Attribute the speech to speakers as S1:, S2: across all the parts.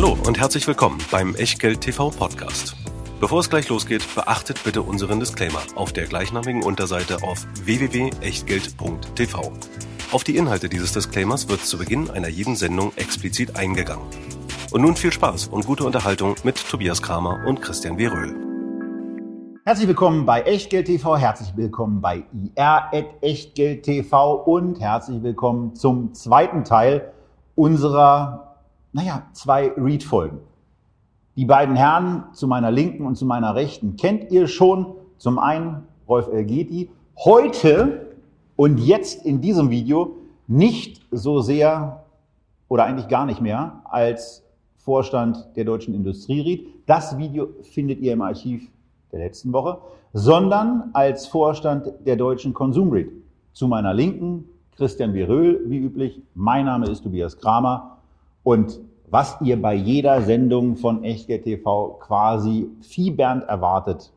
S1: Hallo und herzlich willkommen beim Echtgeld TV Podcast. Bevor es gleich losgeht, beachtet bitte unseren Disclaimer auf der gleichnamigen Unterseite auf www.echtgeld.tv. Auf die Inhalte dieses Disclaimers wird zu Beginn einer jeden Sendung explizit eingegangen. Und nun viel Spaß und gute Unterhaltung mit Tobias Kramer und Christian W. Röhl.
S2: Herzlich willkommen bei Echtgeld TV, herzlich willkommen bei ir.echtgeld TV und herzlich willkommen zum zweiten Teil unserer, naja, zwei Read-Folgen. Die beiden Herren zu meiner Linken und zu meiner Rechten kennt ihr schon. Zum einen Rolf Elgeti. Heute und jetzt in diesem Video nicht so sehr oder eigentlich gar nicht mehr als Vorstand der Deutschen Industrieried. Das Video findet ihr im Archiv der letzten Woche, sondern als Vorstand der Deutschen Konsumread. Zu meiner Linken Christian Viröl, wie üblich. Mein Name ist Tobias Kramer und was ihr bei jeder Sendung von Echtgeld TV quasi fiebernd erwartet,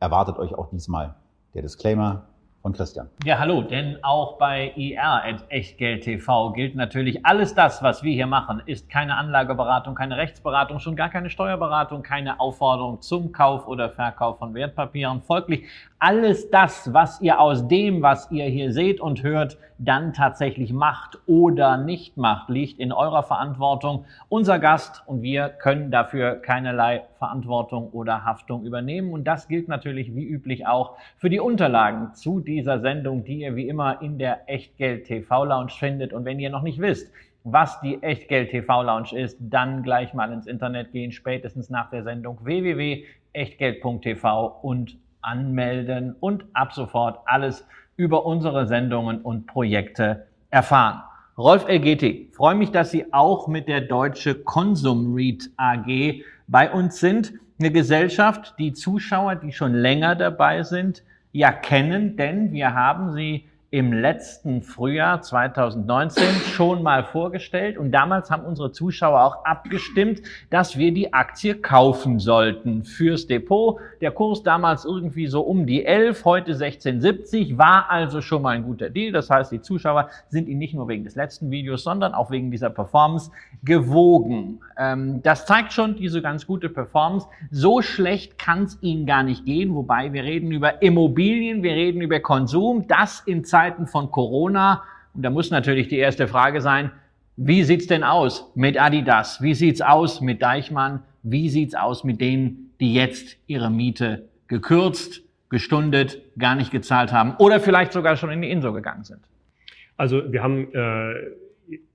S2: erwartet euch auch diesmal der Disclaimer von Christian.
S3: Ja, hallo, denn auch bei IR Echtgeld TV gilt natürlich, alles das, was wir hier machen, ist keine Anlageberatung, keine Rechtsberatung, schon gar keine Steuerberatung, keine Aufforderung zum Kauf oder Verkauf von Wertpapieren. Folglich alles das, was ihr aus dem, was ihr hier seht und hört, dann tatsächlich macht oder nicht macht, liegt in eurer Verantwortung. Unser Gast und wir können dafür keinerlei Verantwortung oder Haftung übernehmen. Und das gilt natürlich wie üblich auch für die Unterlagen zu dieser Sendung, die ihr wie immer in der Echtgeld TV Lounge findet. Und wenn ihr noch nicht wisst, was die Echtgeld TV Lounge ist, dann gleich mal ins Internet gehen, spätestens nach der Sendung www.echtgeld.tv und anmelden und ab sofort alles über unsere Sendungen und Projekte erfahren. Rolf LGT, freue mich, dass Sie auch mit der Deutsche Konsum Read AG bei uns sind. Eine Gesellschaft, die Zuschauer, die schon länger dabei sind, ja kennen, denn wir haben sie im letzten Frühjahr 2019 schon mal vorgestellt und damals haben unsere Zuschauer auch abgestimmt, dass wir die Aktie kaufen sollten fürs Depot. Der Kurs damals irgendwie so um die 11, heute 16,70, war also schon mal ein guter Deal. Das heißt, die Zuschauer sind ihn nicht nur wegen des letzten Videos, sondern auch wegen dieser Performance gewogen. Ähm, das zeigt schon diese ganz gute Performance. So schlecht kann es ihnen gar nicht gehen, wobei wir reden über Immobilien, wir reden über Konsum, das in Zeiten Zeiten von Corona. Und da muss natürlich die erste Frage sein, wie sieht's denn aus mit Adidas? Wie sieht's aus mit Deichmann? Wie sieht's aus mit denen, die jetzt ihre Miete gekürzt, gestundet, gar nicht gezahlt haben oder vielleicht sogar schon in die Inso gegangen sind?
S4: Also wir haben äh,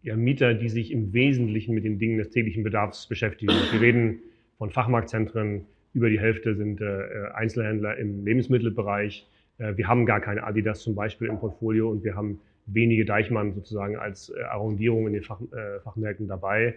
S4: ja, Mieter, die sich im Wesentlichen mit den Dingen des täglichen Bedarfs beschäftigen. Wir reden von Fachmarktzentren, über die Hälfte sind äh, Einzelhändler im Lebensmittelbereich. Äh, wir haben gar keine Adidas zum Beispiel im Portfolio und wir haben wenige Deichmann sozusagen als äh, Arrondierung in den Fach, äh, Fachmärkten dabei.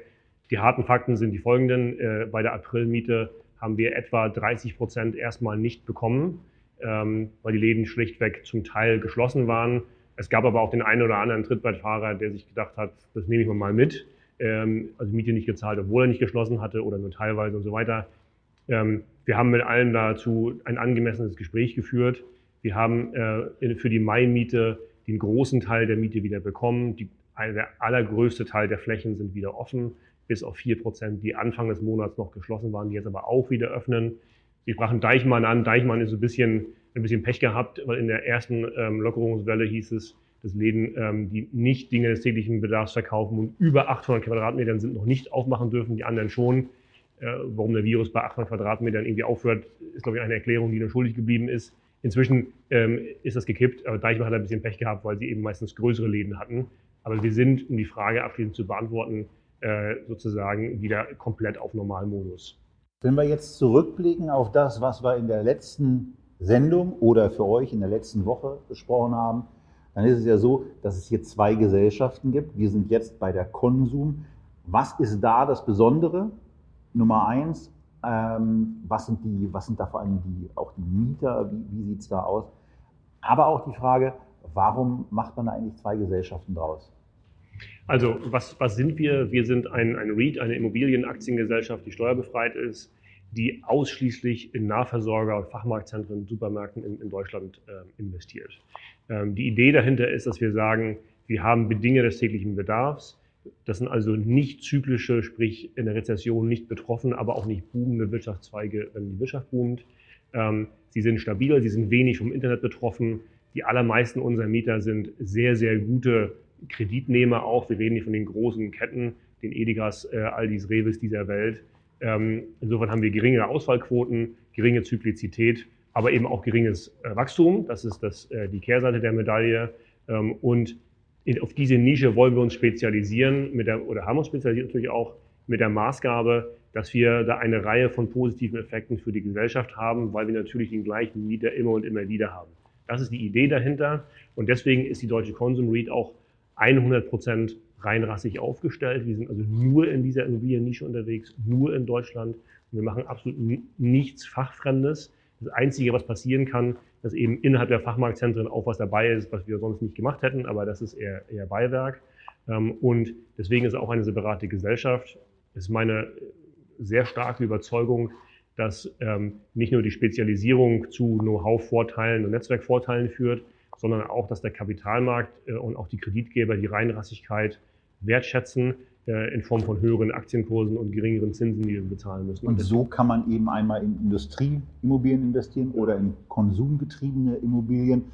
S4: Die harten Fakten sind die folgenden. Bei der Aprilmiete haben wir etwa 30 Prozent erstmal nicht bekommen, ähm, weil die Läden schlichtweg zum Teil geschlossen waren. Es gab aber auch den einen oder anderen Trittbrettfahrer, der sich gedacht hat, das nehme ich mal mit. Ähm, also Miete nicht gezahlt, obwohl er nicht geschlossen hatte oder nur teilweise und so weiter. Ähm, wir haben mit allen dazu ein angemessenes Gespräch geführt. Wir haben äh, für die Mai-Miete den großen Teil der Miete wieder bekommen. Die, der allergrößte Teil der Flächen sind wieder offen, bis auf vier Prozent, die Anfang des Monats noch geschlossen waren, die jetzt aber auch wieder öffnen. Sie sprachen Deichmann an. Deichmann ist ein bisschen, ein bisschen Pech gehabt, weil in der ersten ähm, Lockerungswelle hieß es, dass Läden, ähm, die nicht Dinge des täglichen Bedarfs verkaufen und über 800 Quadratmetern sind, noch nicht aufmachen dürfen, die anderen schon. Äh, warum der Virus bei 800 Quadratmetern irgendwie aufhört, ist, glaube ich, eine Erklärung, die nur schuldig geblieben ist. Inzwischen ähm, ist das gekippt, aber Deichmann hat ein bisschen Pech gehabt, weil sie eben meistens größere Läden hatten. Aber wir sind, um die Frage abschließend zu beantworten, äh, sozusagen wieder komplett auf Normalmodus.
S2: Wenn wir jetzt zurückblicken auf das, was wir in der letzten Sendung oder für euch in der letzten Woche besprochen haben, dann ist es ja so, dass es hier zwei Gesellschaften gibt. Wir sind jetzt bei der Konsum. Was ist da das Besondere? Nummer eins, ähm, was, sind die, was sind da vor allem die, auch die Mieter? Wie, wie sieht es da aus? Aber auch die Frage, warum macht man da eigentlich zwei Gesellschaften draus?
S4: Also, was, was sind wir? Wir sind ein, ein REIT, eine Immobilienaktiengesellschaft, die steuerbefreit ist, die ausschließlich in Nahversorger, Fachmarktzentren, Supermärkten in, in Deutschland äh, investiert. Ähm, die Idee dahinter ist, dass wir sagen, wir haben Bedingungen des täglichen Bedarfs, Das sind also nicht zyklische, sprich in der Rezession nicht betroffen, aber auch nicht boomende Wirtschaftszweige, wenn die Wirtschaft boomt. Ähm, sie sind stabil, sie sind wenig vom Internet betroffen. Die allermeisten unserer Mieter sind sehr, sehr gute Kreditnehmer auch. Wir reden hier von den großen Ketten, den Edegas, äh, Aldis, Revis dieser Welt. Ähm, insofern haben wir geringe Ausfallquoten, geringe Zyklizität, aber eben auch geringes äh, Wachstum. Das ist das, äh, die Kehrseite der Medaille. Ähm, und auf diese Nische wollen wir uns spezialisieren mit der, oder haben uns spezialisiert natürlich auch mit der Maßgabe, dass wir da eine Reihe von positiven Effekten für die Gesellschaft haben, weil wir natürlich den gleichen Mieter immer und immer wieder haben. Das ist die Idee dahinter. Und deswegen ist die Deutsche Consum REIT auch 100 Prozent reinrassig aufgestellt. Wir sind also nur in dieser Immobiliennische unterwegs, nur in Deutschland. Und wir machen absolut nichts Fachfremdes. Das Einzige, was passieren kann, dass eben innerhalb der Fachmarktzentren auch was dabei ist, was wir sonst nicht gemacht hätten, aber das ist eher, eher Beiwerk. Ähm, und deswegen ist auch eine separate Gesellschaft. Es ist meine sehr starke Überzeugung, dass ähm, nicht nur die Spezialisierung zu Know-how-Vorteilen und Netzwerkvorteilen führt, sondern auch, dass der Kapitalmarkt äh, und auch die Kreditgeber die Reinrassigkeit wertschätzen in Form von höheren Aktienkursen und geringeren Zinsen, die wir bezahlen müssen.
S2: Und so kann man eben einmal in Industrieimmobilien investieren oder in konsumgetriebene Immobilien.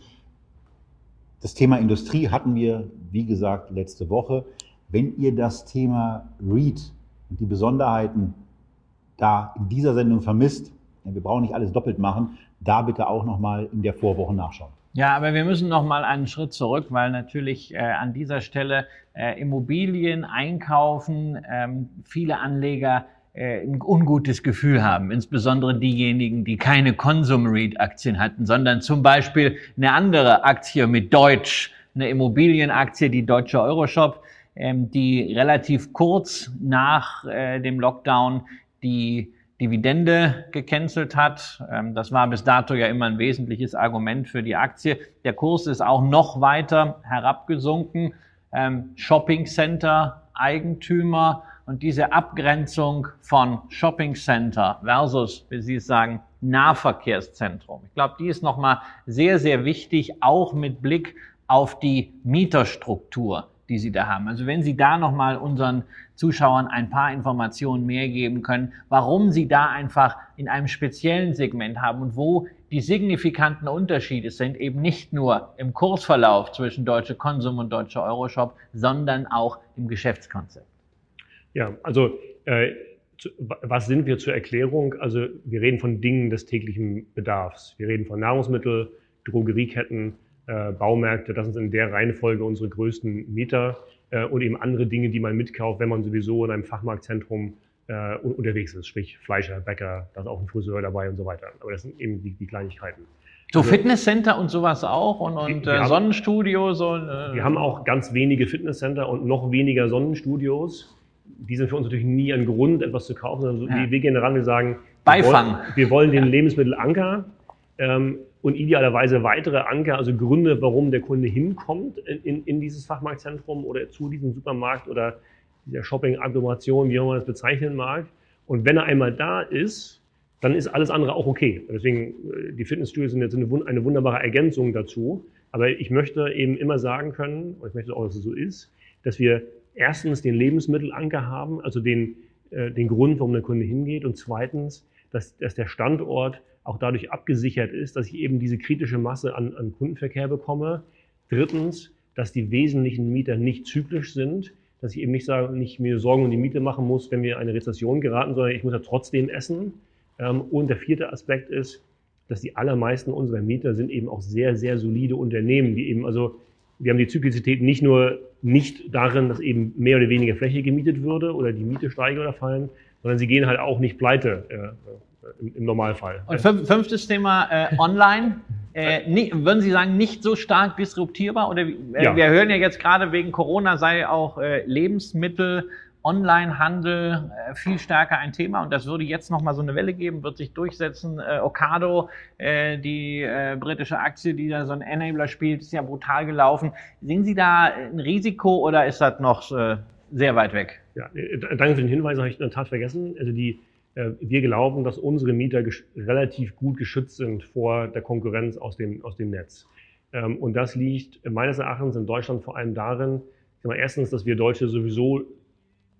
S2: Das Thema Industrie hatten wir, wie gesagt, letzte Woche. Wenn ihr das Thema REIT und die Besonderheiten da in dieser Sendung vermisst, ja, wir brauchen nicht alles doppelt machen, da bitte auch nochmal in der Vorwoche nachschauen.
S3: Ja, aber wir müssen noch mal einen Schritt zurück, weil natürlich äh, an dieser Stelle äh, Immobilien einkaufen ähm, viele Anleger äh, ein ungutes Gefühl haben, insbesondere diejenigen, die keine Consum REIT Aktien hatten, sondern zum Beispiel eine andere Aktie mit Deutsch, eine Immobilienaktie, die Deutsche Euroshop, ähm, die relativ kurz nach äh, dem Lockdown die Dividende gecancelt hat. Ähm, das war bis dato ja immer ein wesentliches Argument für die Aktie. Der Kurs ist auch noch weiter herabgesunken. Ähm, Shopping Center Eigentümer und diese Abgrenzung von Shopping Center versus, wie Sie es sagen, Nahverkehrszentrum. Ich glaube, die ist nochmal sehr, sehr wichtig, auch mit Blick auf die Mieterstruktur die Sie da haben. Also wenn Sie da nochmal unseren Zuschauern ein paar Informationen mehr geben können, warum Sie da einfach in einem speziellen Segment haben und wo die signifikanten Unterschiede sind, eben nicht nur im Kursverlauf zwischen Deutsche Konsum und Deutsche Euroshop, sondern auch im Geschäftskonzept.
S4: Ja, also äh, was sind wir zur Erklärung? Also wir reden von Dingen des täglichen Bedarfs. Wir reden von Nahrungsmittel, Drogerieketten, äh, Baumärkte. Das sind in der Reihenfolge unsere größten Mieter äh, und eben andere Dinge, die man mitkauft, wenn man sowieso in einem Fachmarktzentrum äh, unterwegs ist, sprich Fleischer, Bäcker, da ist auch ein Friseur dabei und so weiter. Aber das sind eben die, die Kleinigkeiten.
S3: So also, Fitnesscenter und sowas auch und, und äh, Sonnenstudio. So,
S4: äh, wir haben auch ganz wenige Fitnesscenter und noch weniger Sonnenstudios. Die sind für uns natürlich nie ein Grund, etwas zu kaufen. Also ja. wir gehen ran, wir sagen,
S3: Beifang.
S4: Wir wollen, wir wollen den ja. Lebensmittelanker ähm, und idealerweise weitere Anker, also Gründe, warum der Kunde hinkommt in, in, in dieses Fachmarktzentrum oder zu diesem Supermarkt oder dieser Shopping-Agglomeration, wie auch man das bezeichnen mag. Und wenn er einmal da ist, dann ist alles andere auch okay. Deswegen, äh, die Fitnessstudios sind jetzt eine, eine wunderbare Ergänzung dazu. Aber ich möchte eben immer sagen können, und ich möchte auch, dass es so ist, dass wir erstens den Lebensmittelanker haben, also den, äh, den Grund, warum der Kunde hingeht, und zweitens, dass, dass der Standort auch dadurch abgesichert ist, dass ich eben diese kritische Masse an, an Kundenverkehr bekomme. Drittens, dass die wesentlichen Mieter nicht zyklisch sind, dass ich eben nicht, sage, nicht mir Sorgen um die Miete machen muss, wenn wir in eine Rezession geraten, sondern ich muss ja trotzdem essen. Ähm, und der vierte Aspekt ist, dass die allermeisten unserer Mieter sind eben auch sehr, sehr solide Unternehmen, die eben, also wir haben die Zyklizität nicht nur nicht darin, dass eben mehr oder weniger Fläche gemietet würde oder die Miete steige oder fallen, sondern sie gehen halt auch nicht pleite. Im, im Normalfall.
S3: Und fünftes Thema äh, online. Äh, nicht, würden Sie sagen, nicht so stark disruptierbar? Oder äh, ja. wir hören ja jetzt gerade wegen Corona sei auch äh, Lebensmittel, Onlinehandel äh, viel stärker ein Thema und das würde jetzt nochmal so eine Welle geben, wird sich durchsetzen. Äh, Ocado, äh, die britische Aktie, die da so ein Enabler spielt, ist ja brutal gelaufen. Sehen Sie da ein Risiko oder ist das noch sehr weit weg?
S4: Ja, danke für den Hinweis, habe ich in der Tat vergessen. Also die wir glauben, dass unsere Mieter relativ gut geschützt sind vor der Konkurrenz aus dem, aus dem Netz. Ähm, und das liegt meines Erachtens in Deutschland vor allem darin, mal, erstens, dass wir Deutsche sowieso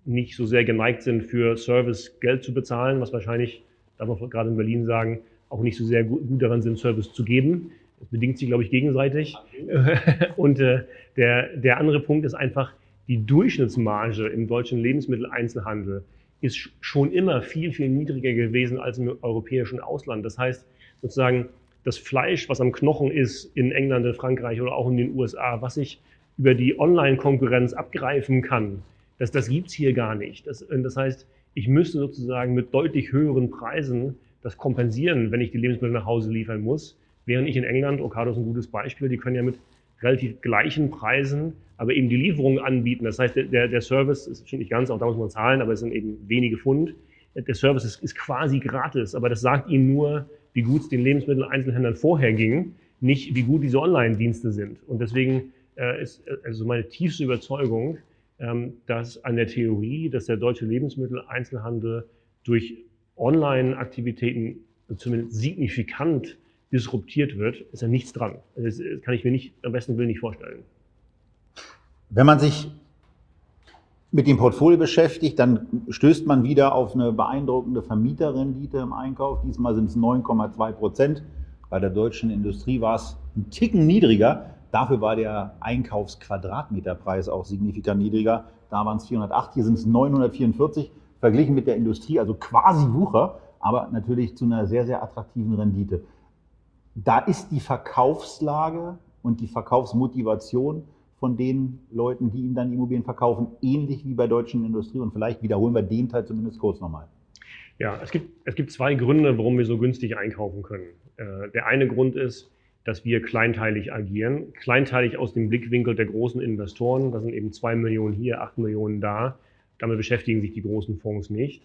S4: nicht so sehr geneigt sind, für Service Geld zu bezahlen, was wahrscheinlich, darf man gerade in Berlin sagen, auch nicht so sehr gut, daran sind, Service zu geben. Das bedingt sich, glaube ich, gegenseitig. Und äh, der, der andere Punkt ist einfach, die Durchschnittsmarge im deutschen Lebensmitteleinzelhandel ist schon immer viel, viel niedriger gewesen als im europäischen Ausland. Das heißt, sozusagen, das Fleisch, was am Knochen ist in England, in Frankreich oder auch in den USA, was ich über die Online-Konkurrenz abgreifen kann, das, das gibt's hier gar nicht. Das, das heißt, ich müsste sozusagen mit deutlich höheren Preisen das kompensieren, wenn ich die Lebensmittel nach Hause liefern muss. Während ich in England, Ocado ist ein gutes Beispiel, die können ja mit relativ gleichen Preisen, aber eben die Lieferungen anbieten. Das heißt, der, der Service ist schon nicht ganz, auch da muss man zahlen, aber es sind eben wenige Pfund. Der Service ist, ist quasi gratis, aber das sagt Ihnen nur, wie gut es den Lebensmitteleinzelhändlern vorher ging, nicht wie gut diese Online-Dienste sind. Und deswegen äh, ist also meine tiefste Überzeugung, ähm, dass an der Theorie, dass der deutsche Lebensmitteleinzelhandel durch Online-Aktivitäten zumindest signifikant disruptiert wird, ist ja nichts dran. Das kann ich mir nicht, am besten Willen nicht vorstellen.
S2: Wenn man sich mit dem Portfolio beschäftigt, dann stößt man wieder auf eine beeindruckende Vermieterrendite im Einkauf. Diesmal sind es 9,2 Prozent. Bei der deutschen Industrie war es ein Ticken niedriger. Dafür war der Einkaufsquadratmeterpreis auch signifikant niedriger. Da waren es 408, hier sind es 944, verglichen mit der Industrie, also quasi Wucher, aber natürlich zu einer sehr, sehr attraktiven Rendite. Da ist die Verkaufslage und die Verkaufsmotivation von den Leuten, die ihnen dann Immobilien verkaufen, ähnlich wie bei deutschen Industrie. Und vielleicht wiederholen wir den Teil zumindest kurz nochmal.
S4: Ja, es gibt, es gibt zwei Gründe, warum wir so günstig einkaufen können. Äh, der eine Grund ist, dass wir kleinteilig agieren. Kleinteilig aus dem Blickwinkel der großen Investoren. Das sind eben zwei Millionen hier, acht Millionen da. Damit beschäftigen sich die großen Fonds nicht.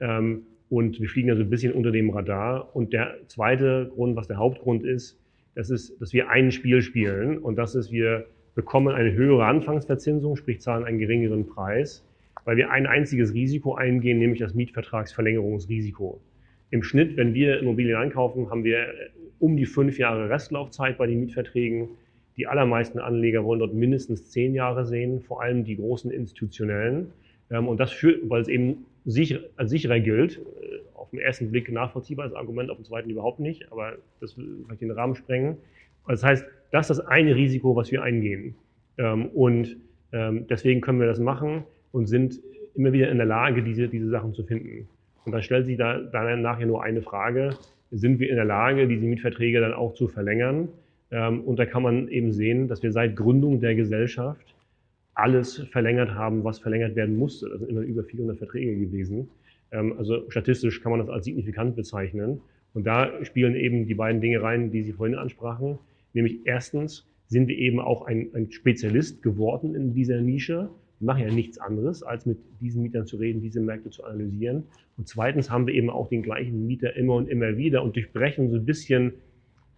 S4: Ähm, und wir fliegen also ein bisschen unter dem Radar. Und der zweite Grund, was der Hauptgrund ist, das ist, dass wir ein Spiel spielen. Und das ist, wir bekommen eine höhere Anfangsverzinsung, sprich zahlen einen geringeren Preis, weil wir ein einziges Risiko eingehen, nämlich das Mietvertragsverlängerungsrisiko. Im Schnitt, wenn wir Immobilien einkaufen, haben wir um die fünf Jahre Restlaufzeit bei den Mietverträgen. Die allermeisten Anleger wollen dort mindestens zehn Jahre sehen, vor allem die großen institutionellen. Ähm, und das führt, weil es eben sicher, als sicherer gilt, äh, auf den ersten Blick nachvollziehbares Argument, auf den zweiten überhaupt nicht, aber das will vielleicht den Rahmen sprengen. Das heißt, das ist das eine Risiko, was wir eingehen. Ähm, und ähm, deswegen können wir das machen und sind immer wieder in der Lage, diese, diese Sachen zu finden. Und dann stellt sich da, dann nachher nur eine Frage, sind wir in der Lage, diese Mietverträge dann auch zu verlängern. Ähm, und da kann man eben sehen, dass wir seit Gründung der Gesellschaft alles verlängert haben, was verlängert werden musste. Das sind immer über 400 Verträge gewesen. Ähm, also statistisch kann man das als signifikant bezeichnen. Und da spielen eben die beiden Dinge rein, die Sie vorhin ansprachen. Nämlich erstens sind wir eben auch ein, ein Spezialist geworden in dieser Nische. Wir machen ja nichts anderes, als mit diesen Mietern zu reden, diese Märkte zu analysieren. Und zweitens haben wir eben auch den gleichen Mieter immer und immer wieder und durchbrechen so ein bisschen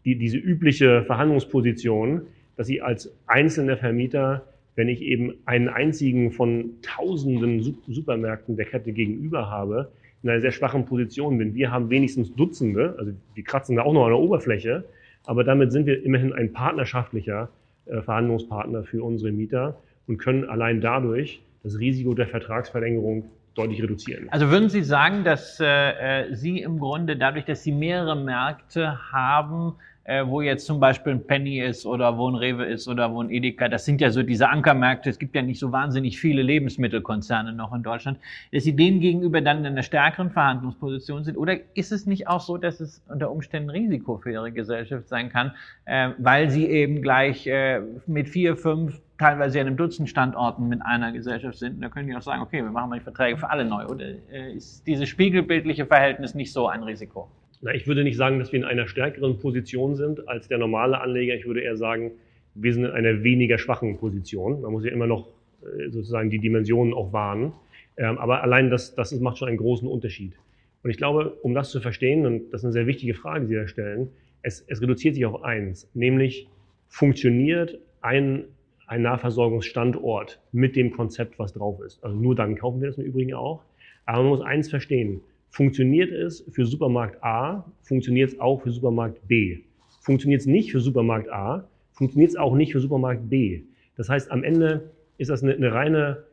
S4: die, diese übliche Verhandlungsposition, dass sie als einzelner Vermieter, wenn ich eben einen einzigen von tausenden Supermärkten der Kette gegenüber habe, in einer sehr schwachen Position bin. Wir haben wenigstens Dutzende, also die kratzen da auch noch an der Oberfläche, aber damit sind wir immerhin ein partnerschaftlicher äh, Verhandlungspartner für unsere Mieter und können allein dadurch das Risiko der Vertragsverlängerung deutlich reduzieren.
S3: Also würden Sie sagen, dass äh, äh, Sie im Grunde dadurch, dass Sie mehrere Märkte haben, äh, wo jetzt zum Beispiel ein Penny ist oder wo ein Rewe ist oder wo ein Edeka, das sind ja so diese Ankermärkte, es gibt ja nicht so wahnsinnig viele Lebensmittelkonzerne noch in Deutschland, dass Sie denen gegenüber dann in einer stärkeren Verhandlungsposition sind? Oder ist es nicht auch so, dass es unter Umständen Risiko für Ihre Gesellschaft sein kann, äh, weil Sie eben gleich äh, mit vier, fünf, teilweise einem Dutzend Standorten mit einer Gesellschaft sind. Da können die auch sagen, okay, wir machen mal die Verträge für alle neu. Oder äh, ist dieses spiegelbildliche Verhältnis nicht so ein Risiko?
S4: Na, ich würde nicht sagen, dass wir in einer stärkeren Position sind als der normale Anleger. Ich würde eher sagen, wir sind in einer weniger schwachen Position. Man muss ja immer noch äh, sozusagen die Dimensionen auch wahren. Ähm, aber allein das, das macht schon einen großen Unterschied. Und ich glaube, um das zu verstehen, und das ist eine sehr wichtige Frage, die Sie da stellen, es, es reduziert sich auf eins, nämlich funktioniert ein, ein Nahversorgungsstandort mit dem Konzept, was drauf ist. Also nur dann kaufen wir das im Übrigen auch. Aber man muss eins verstehen. Funktioniert es für Supermarkt A, funktioniert es auch für Supermarkt B. Funktioniert es nicht für Supermarkt A, funktioniert es auch nicht für Supermarkt B. Das heißt, am Ende ist das eine, eine reine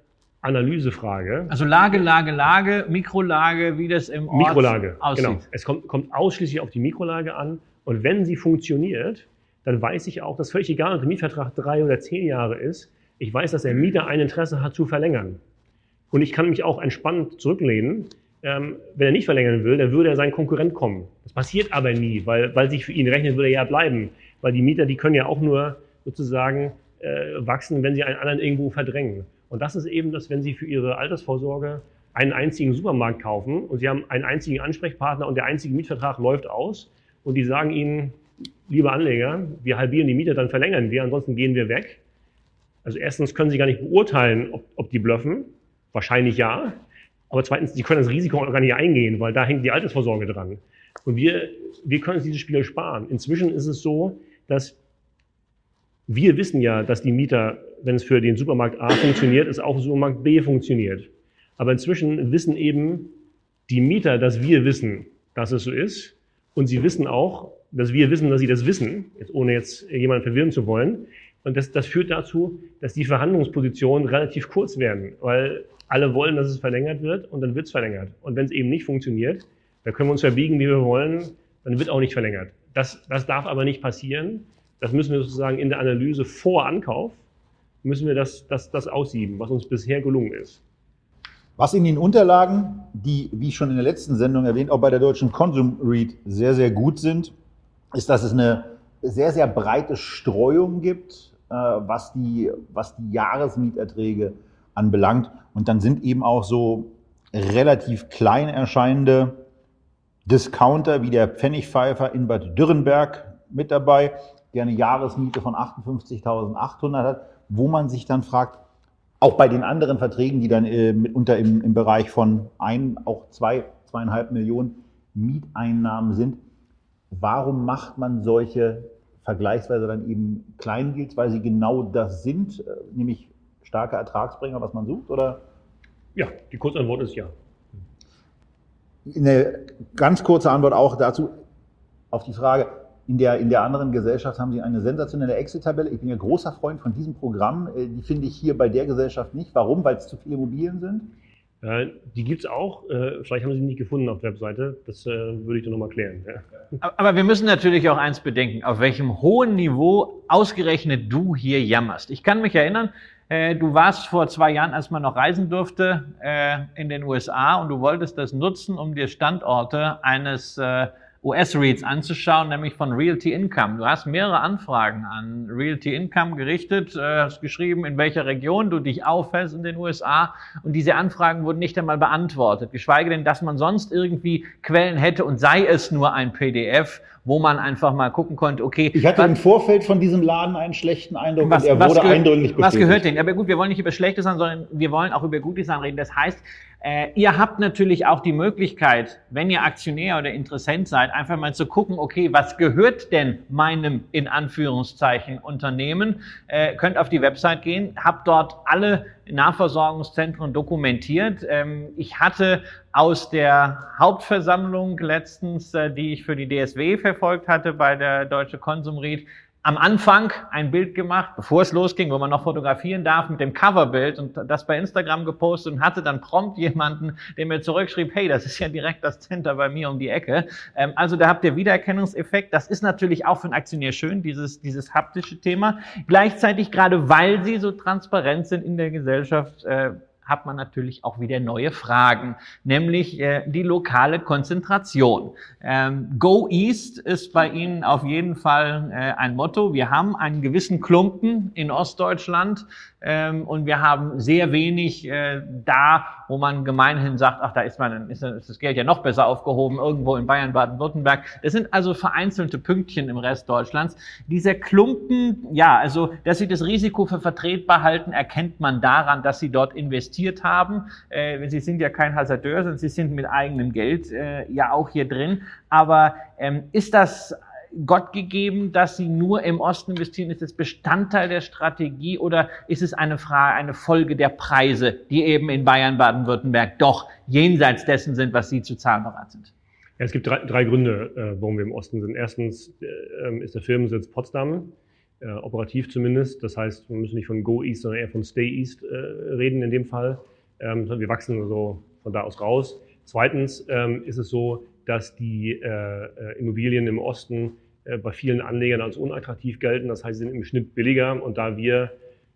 S4: Analysefrage.
S3: Also Lage, Lage, Lage, Mikrolage, wie das im Ort
S4: Mikrolage,
S3: aussieht.
S4: genau. Es kommt, kommt ausschließlich auf die Mikrolage an. Und wenn sie funktioniert, dann weiß ich auch, dass völlig egal, ob der Mietvertrag drei oder zehn Jahre ist, ich weiß, dass der Mieter ein Interesse hat zu verlängern. Und ich kann mich auch entspannt zurücklehnen. Ähm, wenn er nicht verlängern will, dann würde er sein Konkurrent kommen. Das passiert aber nie, weil, weil sich für ihn rechnet, würde er ja bleiben. Weil die Mieter, die können ja auch nur sozusagen äh, wachsen, wenn sie einen anderen irgendwo verdrängen. Und das ist eben das, wenn Sie für Ihre Altersvorsorge einen einzigen Supermarkt kaufen und Sie haben einen einzigen Ansprechpartner und der einzige Mietvertrag läuft aus und die sagen Ihnen, liebe Anleger, wir halbieren die Miete, dann verlängern wir, ansonsten gehen wir weg. Also erstens können Sie gar nicht beurteilen, ob, ob die bluffen. Wahrscheinlich ja. Aber zweitens, Sie können das Risiko auch gar nicht eingehen, weil da hängt die Altersvorsorge dran. Und wir, wir können uns diese Spiele sparen. Inzwischen ist es so, dass wir wissen ja, dass die Mieter, wenn es für den Supermarkt A funktioniert, es auch für Supermarkt B funktioniert. Aber inzwischen wissen eben die Mieter, dass wir wissen, dass es so ist. Und sie wissen auch, dass wir wissen, dass sie das wissen, jetzt ohne jetzt jemanden verwirren zu wollen. Und das, das führt dazu, dass die Verhandlungspositionen relativ kurz werden, weil alle wollen, dass es verlängert wird und dann wird es verlängert. Und wenn es eben nicht funktioniert, dann können wir uns verbiegen, wie wir wollen, dann wird auch nicht verlängert. Das, das darf aber nicht passieren. Das müssen wir sozusagen in der Analyse vor Ankauf, müssen wir das, das, das aussieben, was uns bisher gelungen ist.
S2: Was in den Unterlagen, die, wie schon in der letzten Sendung erwähnt, auch bei der deutschen Consum Read sehr, sehr gut sind, ist, dass es eine sehr, sehr breite Streuung gibt, äh, was, die, was die Jahresmieterträge anbelangt. Und dann sind eben auch so relativ klein erscheinende Discounter wie der Pfennigpfeifer in Bad Dürrenberg mit dabei, der eine Jahresmiete von 58.800 hat, wo man sich dann fragt, auch bei den anderen Verträgen, die dann äh, mitunter im, im Bereich von ein, auch zwei, zweieinhalb Millionen Mieteinnahmen sind, warum macht man solche vergleichsweise dann eben Kleindeals, weil sie genau das sind, äh, nämlich starke Ertragsbringer, was man sucht, oder?
S4: Ja, die Kurzantwort ist ja.
S2: Eine ganz kurze Antwort auch dazu auf die Frage, in der, in der anderen Gesellschaft haben Sie eine sensationelle Exit-Tabelle. Ich bin ja großer Freund von diesem Programm. Äh, die finde ich hier bei der Gesellschaft nicht. Warum? Weil es zu viele Immobilien sind?
S4: Äh, die gibt's auch. Äh, vielleicht haben Sie die nicht gefunden auf der Webseite. Das äh, würde ich dann nochmal klären. Ja.
S3: Aber wir müssen natürlich auch eins bedenken, auf welchem hohen Niveau ausgerechnet du hier jammerst. Ich kann mich erinnern, du warst vor zwei Jahren, als man noch reisen durfte, äh, in den USA und du wolltest das nutzen, um dir Standorte eines US-REITs anzuschauen, nämlich von Realty Income. Du hast mehrere Anfragen an Realty Income gerichtet, äh, hast geschrieben, in welcher Region du dich aufhältst in den USA und diese Anfragen wurden nicht einmal beantwortet, geschweige denn, dass man sonst irgendwie Quellen hätte und sei es nur ein PDF, wo man einfach mal gucken konnte, okay.
S2: Ich hatte was, im Vorfeld von diesem Laden einen schlechten Eindruck
S3: was,
S2: und er wurde eindrücklich
S3: bestätigt. Was gehört denn? Aber gut, wir wollen nicht über Schlechtes sagen, sondern wir wollen auch über Gutes reden. Das heißt, äh, ihr habt natürlich auch die Möglichkeit, wenn ihr Aktionär oder Interessent seid, einfach mal zu gucken, okay, was gehört denn meinem in Anführungszeichen Unternehmen? Äh, könnt auf die Website gehen, habt dort alle Nahversorgungszentren dokumentiert. Ähm, ich hatte aus der Hauptversammlung letztens, äh, die ich für die DSW verfolgt hatte bei der Deutsche Konsumried, am Anfang ein Bild gemacht, bevor es losging, wo man noch fotografieren darf, mit dem Coverbild und das bei Instagram gepostet und hatte dann prompt jemanden, der mir zurückschrieb, hey, das ist ja direkt das Center bei mir um die Ecke. Ähm, also da habt ihr Wiedererkennungseffekt. Das ist natürlich auch für einen Aktionär schön, dieses, dieses haptische Thema. Gleichzeitig, gerade weil sie so transparent sind in der Gesellschaft, äh, hat man natürlich auch wieder neue Fragen, nämlich äh, die lokale Konzentration. Ähm, Go East ist bei Ihnen auf jeden Fall äh, ein Motto. Wir haben einen gewissen Klumpen in Ostdeutschland ähm, und wir haben sehr wenig äh, da, wo man gemeinhin sagt, ach, da ist, man, ist das Geld ja noch besser aufgehoben, irgendwo in Bayern, Baden-Württemberg. Das sind also vereinzelte Pünktchen im Rest Deutschlands. Dieser Klumpen, ja, also, dass sie das Risiko für vertretbar halten, erkennt man daran, dass sie dort investiert haben. Äh, sie sind ja kein Hasardeur, sondern sie sind mit eigenem Geld äh, ja auch hier drin. Aber ähm, ist das Gott gegeben, dass sie nur im Osten investieren? Ist es Bestandteil der Strategie oder ist es eine Frage, eine Folge der Preise, die eben in Bayern, Baden-Württemberg doch jenseits dessen sind, was sie zu zahlen bereit sind?
S4: Ja, es gibt drei, drei Gründe, äh, warum wir im Osten sind. Erstens äh, ist der Firmensitz Potsdam. äh, operativ zumindest. Das heißt, wir müssen nicht von Go East, sondern eher von Stay East äh, reden in dem Fall. Ähm, wir wachsen also von da aus raus. Zweitens ähm, ist es so, dass die äh, Immobilien im Osten äh, bei vielen Anlegern als unattraktiv gelten. Das heißt, sie sind im Schnitt billiger. Und da wir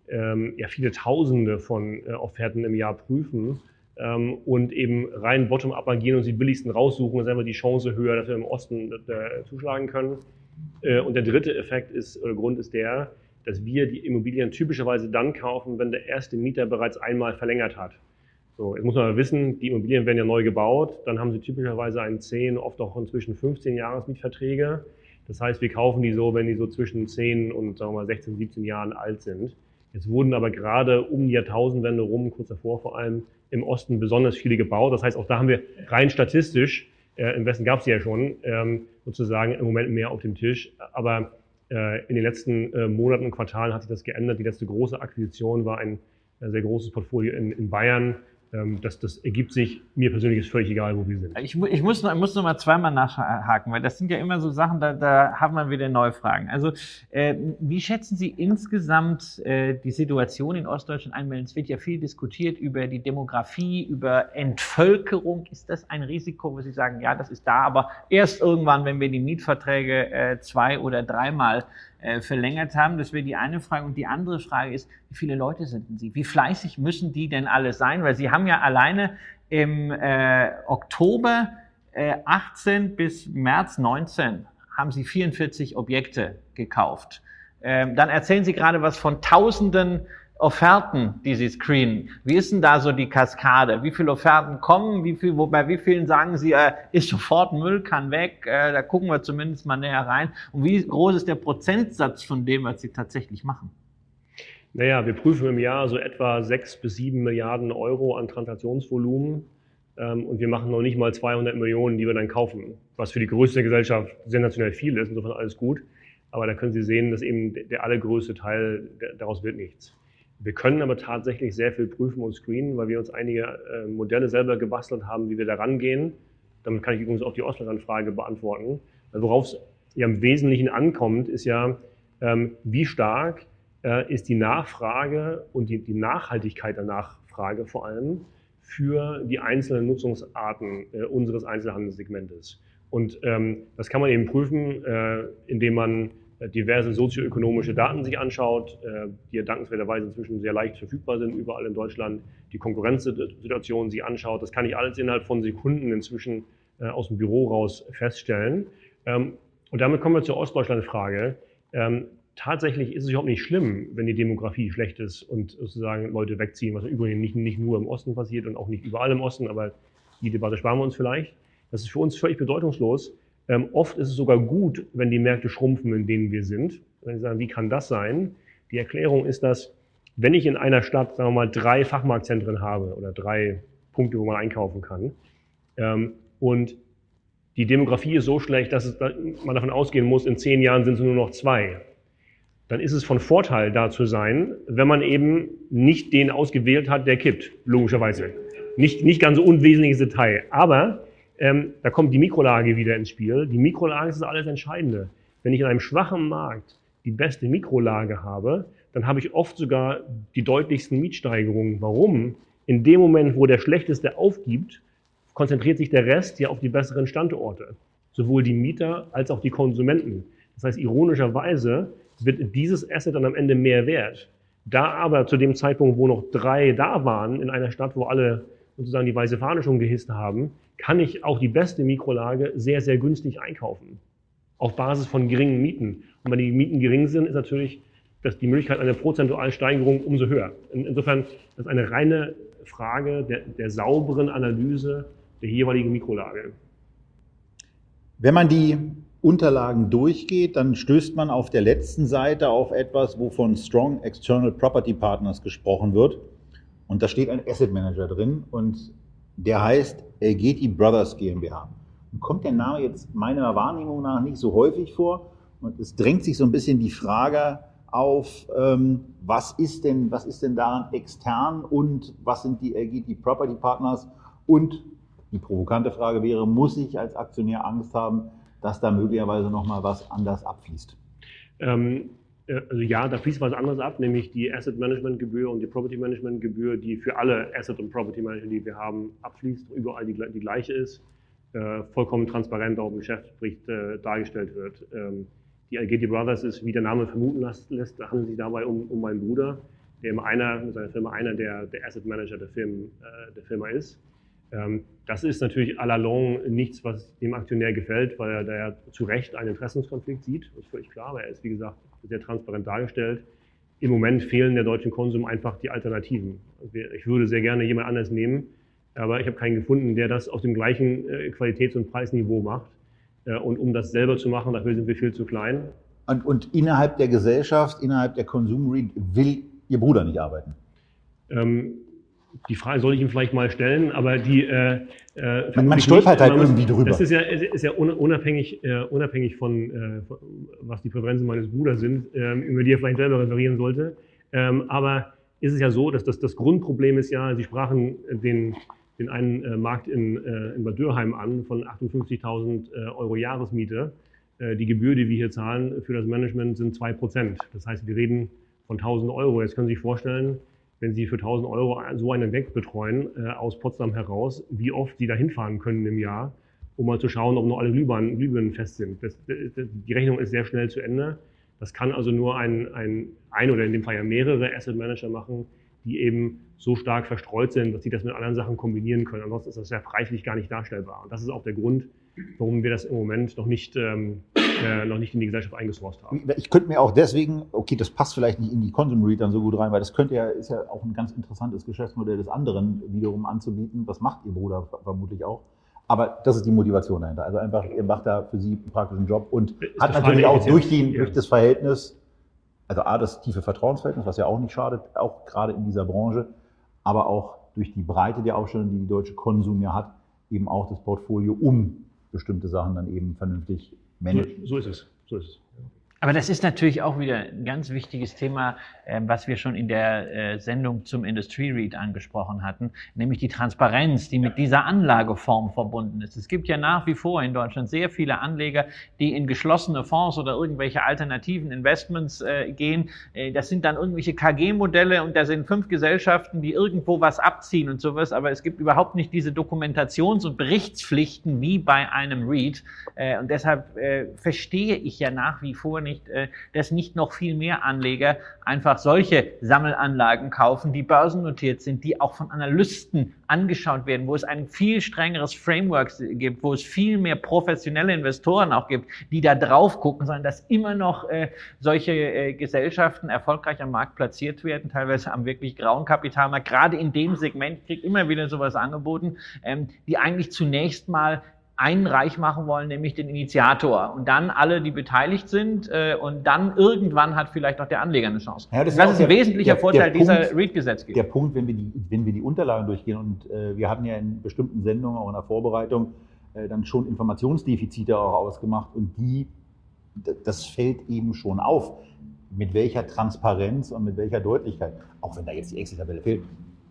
S4: ähm, ja viele Tausende von äh, Offerten im Jahr prüfen ähm, und eben rein bottom-up agieren und die billigsten raussuchen, ist einfach die Chance höher, dass wir im Osten äh, zuschlagen können. Äh, und der dritte Effekt ist, oder Grund ist der, dass wir die Immobilien typischerweise dann kaufen, wenn der erste Mieter bereits einmal verlängert hat. So, jetzt muss man wissen, die Immobilien werden ja neu gebaut, dann haben sie typischerweise einen 10, oft auch inzwischen 15 Jahres Mietverträge. Das heißt, wir kaufen die so, wenn die so zwischen 10 und sagen wir mal 16, 17 Jahren alt sind. Jetzt wurden aber gerade um die Jahrtausendwende rum, kurz davor vor allem, im Osten besonders viele gebaut. Das heißt, auch da haben wir rein statistisch, äh, im Westen gab es ja schon, ähm, sozusagen im Moment mehr auf dem Tisch. Aber äh, in den letzten äh, Monaten und Quartalen hat sich das geändert. Die letzte große Akquisition war ein äh, sehr großes Portfolio in, in Bayern ähm, das, das ergibt sich. Mir persönlich ist völlig egal, wo wir sind.
S3: Ich, ich, muss, noch, ich muss noch mal zweimal nachhaken, weil das sind ja immer so Sachen, da, da haben wir wieder neue Fragen. Also, äh, wie schätzen Sie insgesamt äh, die Situation in Ostdeutschland ein? Es wird ja viel diskutiert über die Demografie, über Entvölkerung. Ist das ein Risiko, wo Sie sagen, ja, das ist da, aber erst irgendwann, wenn wir die Mietverträge äh, zwei oder dreimal äh, verlängert haben. Das wäre die eine Frage. Und die andere Frage ist, wie viele Leute sind denn Sie? Wie fleißig müssen die denn alle sein? Weil Sie haben ja alleine im äh, Oktober äh, 18 bis März 19 haben Sie 44 Objekte gekauft. Ähm, dann erzählen Sie gerade was von Tausenden Offerten, die Sie screenen. Wie ist denn da so die Kaskade? Wie viele Offerten kommen? Wie viel, bei wie vielen sagen Sie, äh, ist sofort Müll, kann weg? Äh, da gucken wir zumindest mal näher rein. Und wie groß ist der Prozentsatz von dem, was Sie tatsächlich machen?
S4: Naja, wir prüfen im Jahr so etwa sechs bis sieben Milliarden Euro an Transaktionsvolumen. Ähm, und wir machen noch nicht mal 200 Millionen, die wir dann kaufen. Was für die größte Gesellschaft sensationell viel ist. Insofern alles gut. Aber da können Sie sehen, dass eben der allergrößte Teil, daraus wird nichts. Wir können aber tatsächlich sehr viel prüfen und screenen, weil wir uns einige äh, Modelle selber gebastelt haben, wie wir da rangehen. Damit kann ich übrigens auch die Ostland-Frage beantworten. Worauf es ja im Wesentlichen ankommt, ist ja, ähm, wie stark äh, ist die Nachfrage und die, die Nachhaltigkeit der Nachfrage vor allem für die einzelnen Nutzungsarten äh, unseres Einzelhandelssegmentes. Und ähm, das kann man eben prüfen, äh, indem man diverse sozioökonomische Daten sich anschaut, äh, die ja dankenswerterweise inzwischen sehr leicht verfügbar sind, überall in Deutschland, die Konkurrenzsituation sich anschaut. Das kann ich alles innerhalb von Sekunden inzwischen äh, aus dem Büro raus feststellen. Ähm, und damit kommen wir zur Ostdeutschland-Frage. Ähm, tatsächlich ist es überhaupt nicht schlimm, wenn die Demografie schlecht ist und sozusagen Leute wegziehen, was übrigens nicht, nicht nur im Osten passiert und auch nicht überall im Osten, aber die Debatte sparen wir uns vielleicht. Das ist für uns völlig bedeutungslos, ähm, oft ist es sogar gut, wenn die Märkte schrumpfen, in denen wir sind. Wenn Sie sagen, wie kann das sein? Die Erklärung ist, dass wenn ich in einer Stadt, sagen wir mal, drei Fachmarktzentren habe oder drei Punkte, wo man einkaufen kann, ähm, und die Demografie ist so schlecht, dass es, man davon ausgehen muss, in zehn Jahren sind es nur noch zwei, dann ist es von Vorteil da zu sein, wenn man eben nicht den ausgewählt hat, der kippt, logischerweise. Nicht, nicht ganz so unwesentliches Detail. Aber ähm, da kommt die Mikrolage wieder ins Spiel. Die Mikrolage ist das alles Entscheidende. Wenn ich in einem schwachen Markt die beste Mikrolage habe, dann habe ich oft sogar die deutlichsten Mietsteigerungen. Warum? In dem Moment, wo der Schlechteste aufgibt, konzentriert sich der Rest ja auf die besseren Standorte. Sowohl die Mieter als auch die Konsumenten. Das heißt, ironischerweise wird dieses Asset dann am Ende mehr wert. Da aber zu dem Zeitpunkt, wo noch drei da waren, in einer Stadt, wo alle sozusagen die weiße Fahne schon gehisst haben, kann ich auch die beste Mikrolage sehr, sehr günstig einkaufen. Auf Basis von geringen Mieten. Und wenn die Mieten gering sind, ist natürlich dass die Möglichkeit einer prozentualen Steigerung umso höher. Insofern das ist eine reine Frage der, der sauberen Analyse der jeweiligen Mikrolage.
S2: Wenn man die Unterlagen durchgeht, dann stößt man auf der letzten Seite auf etwas, wo von Strong External Property Partners gesprochen wird. Und da steht ein Asset Manager drin und der heißt Elgeti Brothers GmbH. Und kommt der Name jetzt meiner Wahrnehmung nach nicht so häufig vor. Und es drängt sich so ein bisschen die Frage auf, ähm, was ist denn, was ist denn daran extern und was sind die Elgeti Property Partners? Und die provokante Frage wäre, muss ich als Aktionär Angst haben, dass da möglicherweise nochmal was anders abfließt?
S4: Ähm, Äh, also ja, da fließt was anderes ab, nämlich die Asset Management Gebühr und die Property Management Gebühr, die für alle Asset und Property Management, die wir haben, abfließt, überall die, die gleiche ist, äh, vollkommen transparent auch im Geschäftsbericht äh, dargestellt wird. Ähm, die Algeti Brothers ist, wie der Name vermuten lässt, handelt sich dabei um, um meinen Bruder, der im einer, mit seiner Firma einer der, der Asset Manager der, Firmen, äh, der Firma ist. Ähm, das ist natürlich à la longue nichts, was dem Aktionär gefällt, weil er da ja zu Recht einen Interessenskonflikt sieht. Das ist völlig klar, aber er ist, wie gesagt, sehr transparent dargestellt. Im Moment fehlen der deutschen Konsum einfach die Alternativen. Ich würde sehr gerne jemand anders nehmen, aber ich habe keinen gefunden, der das auf dem gleichen äh, Qualitäts- und Preisniveau macht. Äh, und um das selber zu machen, dafür sind wir viel zu klein.
S2: Und, und innerhalb der Gesellschaft, innerhalb der Konsum will Ihr Bruder nicht arbeiten?
S4: Ähm, die Frage soll ich ihm vielleicht mal stellen, aber die. Äh,
S2: äh man, man stolpert halt irgendwie drüber.
S4: Das ist ja, ist ja unabhängig, äh, unabhängig von, äh, was die Präferenzen meines Bruders sind, ähm, über die er vielleicht selber referieren sollte. Ähm, aber ist es ja so, dass das, das Grundproblem ist ja, Sie sprachen den, den einen äh, Markt in, äh, in Bad Dürheim an von 58.000 äh, Euro Jahresmiete. Die Gebühr, die wir hier zahlen für das Management, sind 2%. Das heißt, wir reden von 1.000 Euro. Jetzt können Sie sich vorstellen, wenn Sie für 1000 Euro so einen Weg betreuen äh, aus Potsdam heraus, wie oft Sie da hinfahren können im Jahr, um mal zu schauen, ob noch alle Glühbirnen, Glühbirnen fest sind. Das, das, die Rechnung ist sehr schnell zu Ende. Das kann also nur ein, ein, ein oder in dem Fall ja mehrere Asset Manager machen, die eben so stark verstreut sind, dass sie das mit anderen Sachen kombinieren können. Ansonsten ist das ja preislich gar nicht darstellbar. Und das ist auch der Grund, warum wir das im Moment noch nicht, ähm, äh, noch nicht in die Gesellschaft eingesourced haben.
S2: Ich könnte mir auch deswegen, okay, das passt vielleicht nicht in die Consum Read dann so gut rein, weil das könnte ja, ist ja auch ein ganz interessantes Geschäftsmodell des anderen wiederum anzubieten. Das macht Ihr Bruder vermutlich auch. Aber das ist die Motivation dahinter. Also einfach, ihr macht da für Sie einen praktischen Job und ist hat natürlich auch durch, die, ja. durch das Verhältnis, also A, das tiefe Vertrauensverhältnis, was ja auch nicht schadet, auch gerade in dieser Branche, aber auch durch die Breite der Aufstellung, die die deutsche Konsum ja hat, eben auch das Portfolio, um bestimmte Sachen dann eben vernünftig managen.
S4: So, so ist es. So ist es.
S3: Aber das ist natürlich auch wieder ein ganz wichtiges Thema, ähm, was wir schon in der äh, Sendung zum Industry Read angesprochen hatten, nämlich die Transparenz, die mit dieser Anlageform verbunden ist. Es gibt ja nach wie vor in Deutschland sehr viele Anleger, die in geschlossene Fonds oder irgendwelche alternativen Investments äh, gehen. Äh, das sind dann irgendwelche KG-Modelle und da sind fünf Gesellschaften, die irgendwo was abziehen und sowas, aber es gibt überhaupt nicht diese Dokumentations- und Berichtspflichten wie bei einem Read. Und deshalb verstehe ich ja nach wie vor nicht, nicht, äh, dass nicht noch viel mehr Anleger einfach solche Sammelanlagen kaufen, die börsennotiert sind, die auch von Analysten angeschaut werden, wo es ein viel strengeres Framework gibt, wo es viel mehr professionelle Investoren auch gibt, die da drauf gucken, sondern dass immer noch äh, solche äh, Gesellschaften erfolgreich am Markt platziert werden, teilweise am wirklich grauen Kapitalmarkt. Gerade in dem Segment kriegt immer wieder sowas angeboten, ähm, die eigentlich zunächst mal einen reich machen wollen, nämlich den Initiator. Und dann alle, die beteiligt sind. Äh, und dann irgendwann hat vielleicht auch der Anleger eine Chance.
S2: Ja, das, das ist, ein der, wesentlicher der, Vorteil der dieser REIT-Gesetzgebung. Der Punkt, wenn wir, die, wenn wir die Unterlagen durchgehen, und äh, wir hatten ja in bestimmten Sendungen, auch in der Vorbereitung, äh, dann schon Informationsdefizite auch ausgemacht. Und die, das fällt eben schon auf, mit welcher Transparenz und mit welcher Deutlichkeit, auch wenn da jetzt die Excel-Tabelle fehlt,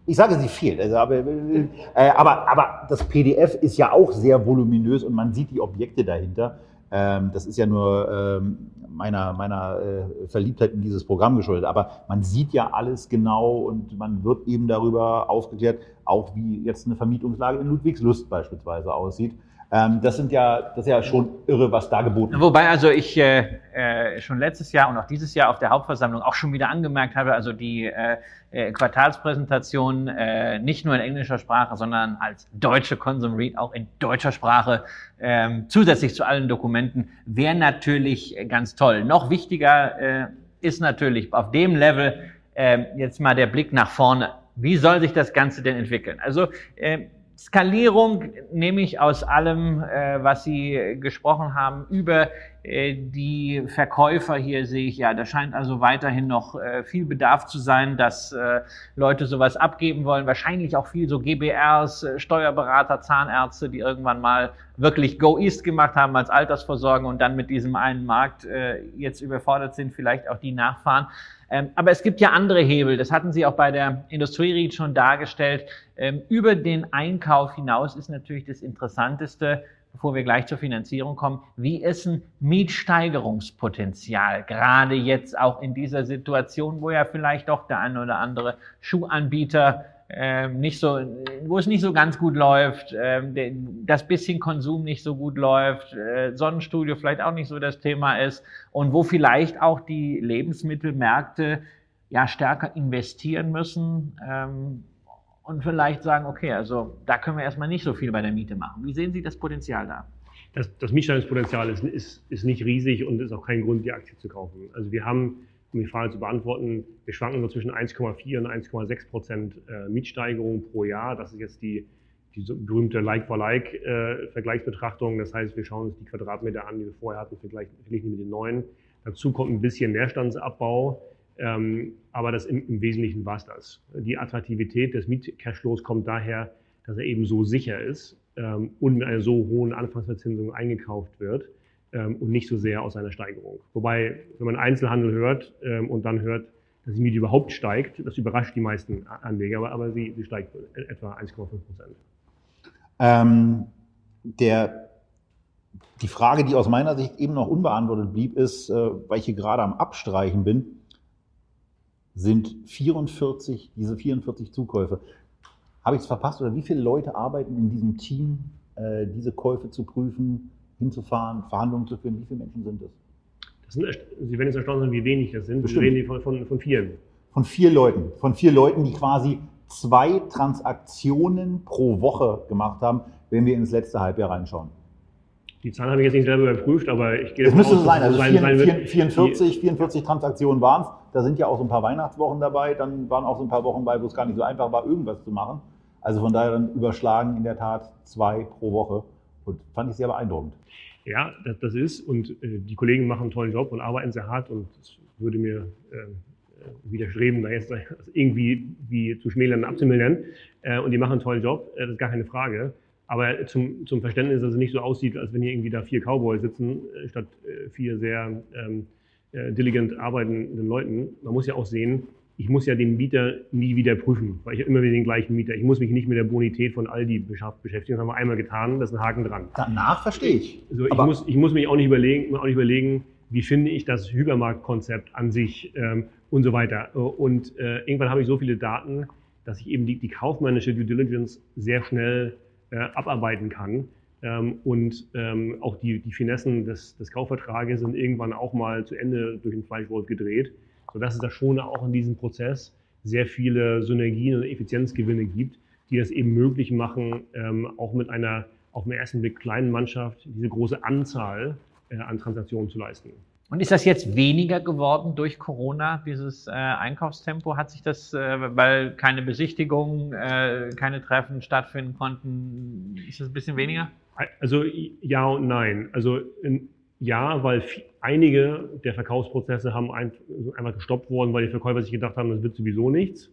S2: ich sage, sie fehlt. Also, aber, äh, aber, aber das PDF ist ja auch sehr voluminös und man sieht die Objekte dahinter. Ähm, das ist ja nur ähm, meiner, meiner äh, Verliebtheit in dieses Programm geschuldet. Aber man sieht ja alles genau und man wird eben darüber aufgeklärt, auch wie jetzt eine Vermietungslage in Ludwigslust beispielsweise aussieht. Ähm, das sind ja, das ist ja schon irre, was da geboten wird.
S3: Wobei also ich äh, äh, schon letztes Jahr und auch dieses Jahr auf der Hauptversammlung auch schon wieder angemerkt habe, also die äh, äh, Quartalspräsentation äh, nicht nur in englischer Sprache, sondern als deutsche Consum Read auch in deutscher Sprache ähm, zusätzlich zu allen Dokumenten wäre natürlich ganz toll. Noch wichtiger äh, ist natürlich auf dem Level äh, jetzt mal der Blick nach vorne. Wie soll sich das Ganze denn entwickeln? Also äh, Skalierung nehme ich aus allem, äh, was Sie gesprochen haben, über äh, die Verkäufer hier sehe ich ja, da scheint also weiterhin noch äh, viel Bedarf zu sein, dass Leute sowas abgeben wollen. Wahrscheinlich auch viel so GBRs, Steuerberater, Zahnärzte, die irgendwann mal wirklich Go East gemacht haben als Altersvorsorge und dann mit diesem einen Markt jetzt überfordert sind, vielleicht auch die nachfahren. Ähm, aber es gibt ja andere Hebel, das hatten Sie auch bei der Industrie schon dargestellt. Ähm, über den Einkauf hinaus ist natürlich das Interessanteste, bevor wir gleich zur Finanzierung kommen, wie ist ein Mietsteigerungspotenzial, gerade jetzt auch in dieser Situation, wo ja vielleicht doch der eine oder andere Schuhanbieter ähm, nicht so, wo es nicht so ganz gut läuft, ähm, das bisschen Konsum nicht so gut läuft, äh, Sonnenstudio vielleicht auch nicht so das Thema ist und wo vielleicht auch die Lebensmittelmärkte ja stärker investieren müssen ähm, und vielleicht sagen, okay, also da können wir erstmal nicht so viel bei der Miete machen. Wie sehen Sie das Potenzial da?
S4: Das, das Mietsteigerungspotenzial ist, ist, ist nicht riesig und ist auch kein Grund, die Aktie zu kaufen. Also wir haben um die Frage zu beantworten, wir schwanken so zwischen 1,4 und 1,6 Prozent äh, Mietsteigerung pro Jahr. Das ist jetzt die, die berühmte Like-for-Like-Vergleichsbetrachtung. Das heißt, wir schauen uns die Quadratmeter an, die wir vorher hatten, vergleichen mit den neuen. Dazu kommt ein bisschen Leerstandsabbau, ähm, aber das im, im Wesentlichen war es das. Die Attraktivität des Mietcashflows kommt daher, dass er eben so sicher ist ähm, und mit einer so hohen Anfangsverzinsung eingekauft wird und nicht so sehr aus einer Steigerung. Wobei, wenn man Einzelhandel hört ähm, und dann hört, dass die Miete überhaupt steigt, das überrascht die meisten Anleger, aber, aber sie, sie steigt etwa 1,5 Prozent.
S2: Ähm, der, die Frage, die aus meiner Sicht eben noch unbeantwortet blieb, ist, äh, weil ich hier gerade am Abstreichen bin, sind 44, diese 44 Zukäufe. Habe ich es verpasst oder wie viele Leute arbeiten in diesem Team, äh, diese Käufe zu prüfen, hinzufahren, Verhandlungen zu führen. Wie viele Menschen sind es?
S4: Das sind, Sie werden jetzt erstaunt sein, wie wenig das sind. Bestimmt. Sie reden von, von, von vielen.
S2: Von vier Leuten. Von vier Leuten, die quasi zwei Transaktionen pro Woche gemacht haben, wenn wir ins letzte Halbjahr reinschauen.
S4: Die Zahlen habe ich jetzt nicht selber überprüft, aber ich
S2: gehe davon aus, so sein. Also sein, 44, 44, 44 Transaktionen waren es. Da sind ja auch so ein paar Weihnachtswochen dabei. Dann waren auch so ein paar Wochen bei, wo es gar nicht so einfach war, irgendwas zu machen. Also von daher dann überschlagen in der Tat zwei pro Woche. Und fand ich sehr beeindruckend.
S4: Ja, das, ist. Und äh, die Kollegen machen einen tollen Job und arbeiten sehr hart. Und es würde mir äh, widerstreben, da jetzt irgendwie wie zu schmälern und abzumildern. Äh, und die machen einen tollen Job, das ist gar keine Frage. Aber zum, zum Verständnis, dass es nicht so aussieht, als wenn hier irgendwie da vier Cowboys sitzen, statt vier sehr ähm, äh, diligent arbeitenden Leuten. Man muss ja auch sehen, ich muss ja den Mieter nie wieder prüfen, weil ich habe immer wieder den gleichen Mieter. Ich muss mich nicht mit der Bonität von Aldi beschäftigen. Das haben wir einmal getan, da ist ein Haken dran.
S2: Danach verstehe ich.
S4: Also ich, muss, ich muss mich auch nicht überlegen, auch nicht überlegen, wie finde ich das Hypermarktkonzept an sich ähm, und so weiter. Und äh, irgendwann habe ich so viele Daten, dass ich eben die, die kaufmännische Due Diligence sehr schnell äh, abarbeiten kann. Ähm, und ähm, auch die, die Finessen des, des Kaufvertrages sind irgendwann auch mal zu Ende durch den Fleischwolf gedreht sodass es da schon auch in diesem Prozess sehr viele Synergien und Effizienzgewinne gibt, die das eben möglich machen, ähm, auch mit einer auf den ersten Blick kleinen Mannschaft diese große Anzahl äh, an Transaktionen zu leisten.
S3: Und ist das jetzt weniger geworden durch Corona, dieses äh, Einkaufstempo? Hat sich das, äh, weil keine Besichtigungen, äh, keine Treffen stattfinden konnten, ist das ein bisschen weniger?
S4: Also ja und nein. Also ja, weil einige der Verkaufsprozesse haben einfach gestoppt worden, weil die Verkäufer sich gedacht haben, das wird sowieso nichts.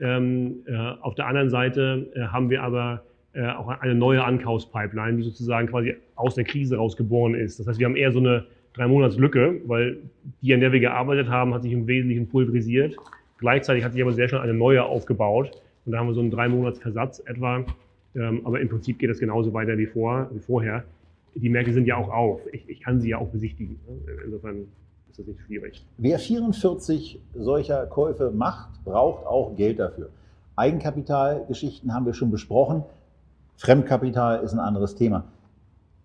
S4: Ähm, äh, auf der anderen Seite äh, haben wir aber äh, auch eine neue Ankaufspipeline, die sozusagen quasi aus der Krise rausgeboren ist. Das heißt, wir haben eher so eine drei Monats Lücke, weil die, an der wir gearbeitet haben, hat sich im Wesentlichen pulverisiert. Gleichzeitig hat sich aber sehr schnell eine neue aufgebaut. Und da haben wir so einen drei Monats Versatz etwa. Ähm, aber im Prinzip geht das genauso weiter wie, vor, wie vorher die Märkte sind ja auch auf. Ich, ich kann sie ja auch besichtigen. Insofern ist das nicht schwierig.
S2: Wer 44 solcher Käufe macht, braucht auch Geld dafür. Eigenkapitalgeschichten haben wir schon besprochen. Fremdkapital ist ein anderes Thema.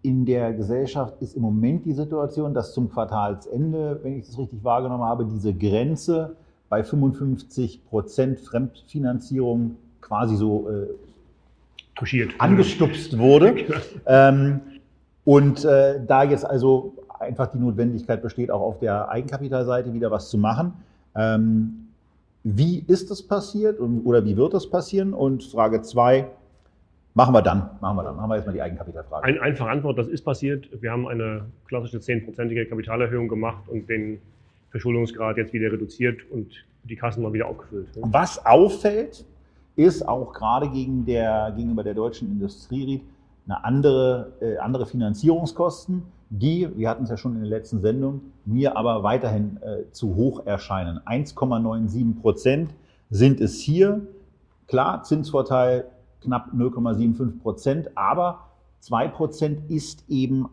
S2: In der Gesellschaft ist im Moment die Situation, dass zum Quartalsende, wenn ich das richtig wahrgenommen habe, diese Grenze bei 55 Prozent Fremdfinanzierung quasi so äh, Touchiert. angestupst wurde. ähm, und äh, da jetzt also einfach die Notwendigkeit besteht, auch auf der Eigenkapitalseite wieder was zu machen. Ähm, wie ist das passiert und, oder wie wird das passieren? Und Frage zwei, machen wir dann, machen wir dann, machen wir erstmal die Eigenkapitalfrage.
S4: Ein, einfache Antwort, das ist passiert. Wir haben eine klassische zehnprozentige Kapitalerhöhung gemacht und den Verschuldungsgrad jetzt wieder reduziert und die Kassen mal wieder aufgefüllt.
S2: Was auffällt, ist auch gerade gegen der, gegenüber der deutschen Industrierit, eine andere, äh, andere Finanzierungskosten, die, wir hatten es ja schon in der letzten Sendung, mir aber weiterhin äh, zu hoch erscheinen. 1,97 Prozent sind es hier. Klar, Zinsvorteil knapp 0,75 Prozent, aber Zwei Prozent ist eben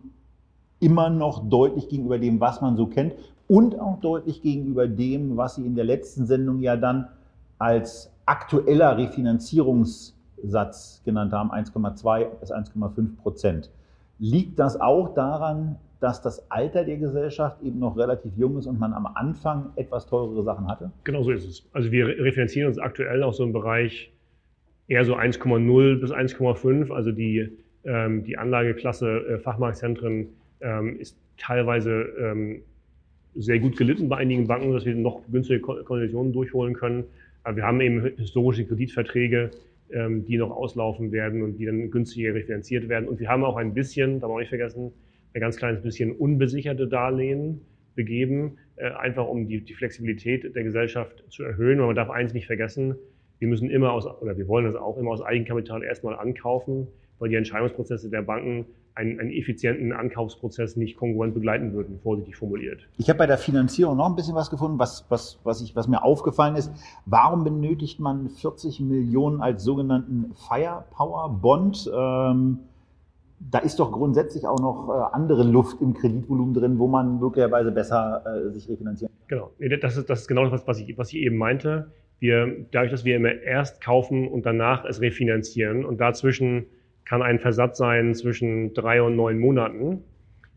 S2: immer noch deutlich gegenüber dem, was man so kennt und auch deutlich gegenüber dem, was Sie in der letzten Sendung ja dann als aktueller Refinanzierungssatz genannt haben, 1,2 bis 1,5 Prozent. Liegt das auch daran, dass das Alter der Gesellschaft eben noch relativ jung ist und man am Anfang etwas teurere Sachen hatte?
S4: Genau so ist es. Also wir refinanzieren uns aktuell auch so im Bereich eher so 1,0 bis 1,5. Also die, ähm, die Anlageklasse äh, Fachmarktzentren ähm, ist teilweise ähm, sehr gut gelitten bei einigen Banken, dass wir noch günstige Konditionen durchholen können. Aber wir haben eben historische Kreditverträge, ähm, die noch auslaufen werden und die dann günstiger refinanziert werden. Und wir haben auch ein bisschen, da man nicht vergessen, ein ganz kleines bisschen unbesicherte Darlehen begeben, äh, einfach um die, die Flexibilität der Gesellschaft zu erhöhen. Weil man darf eins nicht vergessen, wir müssen immer aus, oder wir wollen das auch immer aus Eigenkapital erstmal ankaufen, weil die Entscheidungsprozesse der Banken einen, einen effizienten Ankaufsprozess nicht kongruent begleiten würden, vorsichtig formuliert.
S2: Ich habe bei der Finanzierung noch ein bisschen was gefunden, was, was, was, ich, was mir aufgefallen ist. Warum benötigt man 40 Millionen als sogenannten Firepower Bond? Ähm, da ist doch grundsätzlich auch noch äh, andere Luft im Kreditvolumen drin, wo man möglicherweise besser äh, sich refinanzieren
S4: kann. Genau, das ist, das ist genau das, was ich, was ich eben meinte. Wir, dadurch, dass wir immer erst kaufen und danach es refinanzieren und dazwischen kann ein Versatz sein zwischen drei und neun Monaten,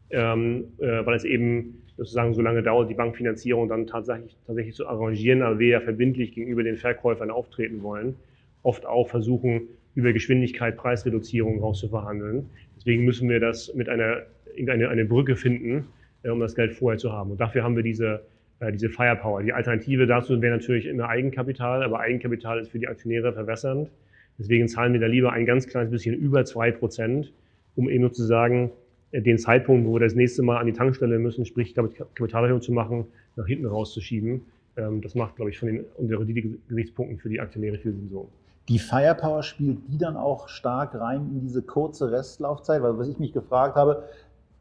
S4: ähm, äh, weil es eben sozusagen so lange dauert, die Bankfinanzierung dann tatsächlich, tatsächlich zu arrangieren, aber wir ja verbindlich gegenüber den Verkäufern auftreten wollen, oft auch versuchen, über Geschwindigkeit Preisreduzierung rauszuverhandeln. Deswegen müssen wir das mit einer, eine, eine Brücke finden, äh, um das Geld vorher zu haben. Und dafür haben wir diese, äh, diese Firepower. Die Alternative dazu wäre natürlich immer Eigenkapital, aber Eigenkapital ist für die Aktionäre verwässernd. Deswegen zahlen wir da lieber ein ganz kleines bisschen über zwei Prozent, um eben sozusagen äh, den Zeitpunkt, wo wir das nächste Mal an die Tankstelle müssen, sprich Kapitalerhöhung zu machen, nach hinten rauszuschieben. Ähm, das macht, glaube ich, von den unseren Gesichtspunkten für die Aktionäre viel Sinn so.
S2: Die Firepower spielt die dann auch stark rein in diese kurze Restlaufzeit? Weil was ich mich gefragt habe,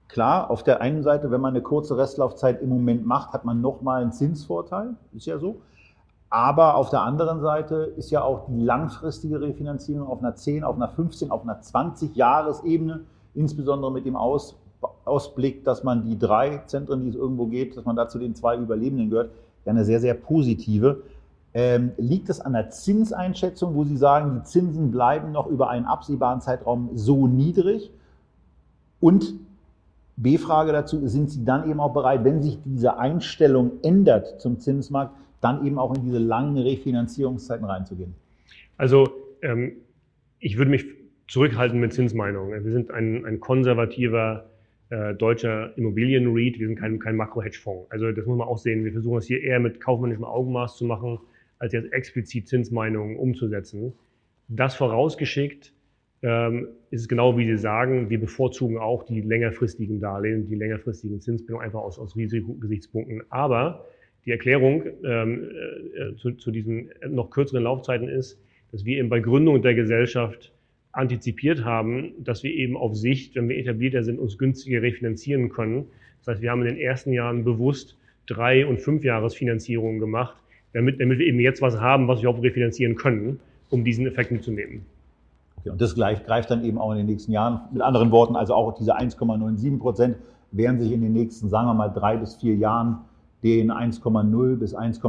S2: klar, auf der einen Seite, wenn man eine kurze Restlaufzeit im Moment macht, hat man nochmal einen Zinsvorteil, ist ja so. Aber auf der anderen Seite ist ja auch die langfristige Refinanzierung auf einer 10, auf einer 15, auf einer 20 Jahresebene, insbesondere mit dem Aus, Ausblick, dass man die drei Zentren, die es irgendwo geht, dass man da zu den zwei Überlebenden gehört, ja eine sehr, sehr positive. Ähm, liegt es an der Zinseinschätzung, wo Sie sagen, die Zinsen bleiben noch über einen absehbaren Zeitraum so niedrig? Und B-Frage dazu, sind Sie dann eben auch bereit, wenn sich diese Einstellung ändert zum Zinsmarkt, dann eben auch in diese langen Refinanzierungszeiten reinzugehen?
S4: Also ähm, ich würde mich zurückhalten mit Zinsmeinungen. Wir sind ein, ein konservativer äh, deutscher Immobilien-REIT, wir sind kein, kein Makro-Hedgefonds. Also das muss man auch sehen. Wir versuchen es hier eher mit kaufmännischem Augenmaß zu machen, als jetzt explizit Zinsmeinungen umzusetzen. Das vorausgeschickt ähm, ist es genau wie Sie sagen, wir bevorzugen auch die längerfristigen Darlehen, die längerfristigen Zinsbindungen einfach aus, aus Risikogesichtspunkten. Aber die Erklärung ähm, äh, zu, zu diesen noch kürzeren Laufzeiten ist, dass wir eben bei Gründung der Gesellschaft antizipiert haben, dass wir eben auf Sicht, wenn wir etablierter sind, uns günstiger refinanzieren können. Das heißt, wir haben in den ersten Jahren bewusst drei- und fünf Jahresfinanzierungen gemacht, damit, damit wir eben jetzt was haben, was wir auch refinanzieren können, um diesen Effekt mitzunehmen.
S2: Okay, und das gleich, greift dann eben auch in den nächsten Jahren. Mit anderen Worten, also auch diese 1,97 Prozent werden sich in den nächsten, sagen wir mal, drei bis vier Jahren den 1,0 bis 1,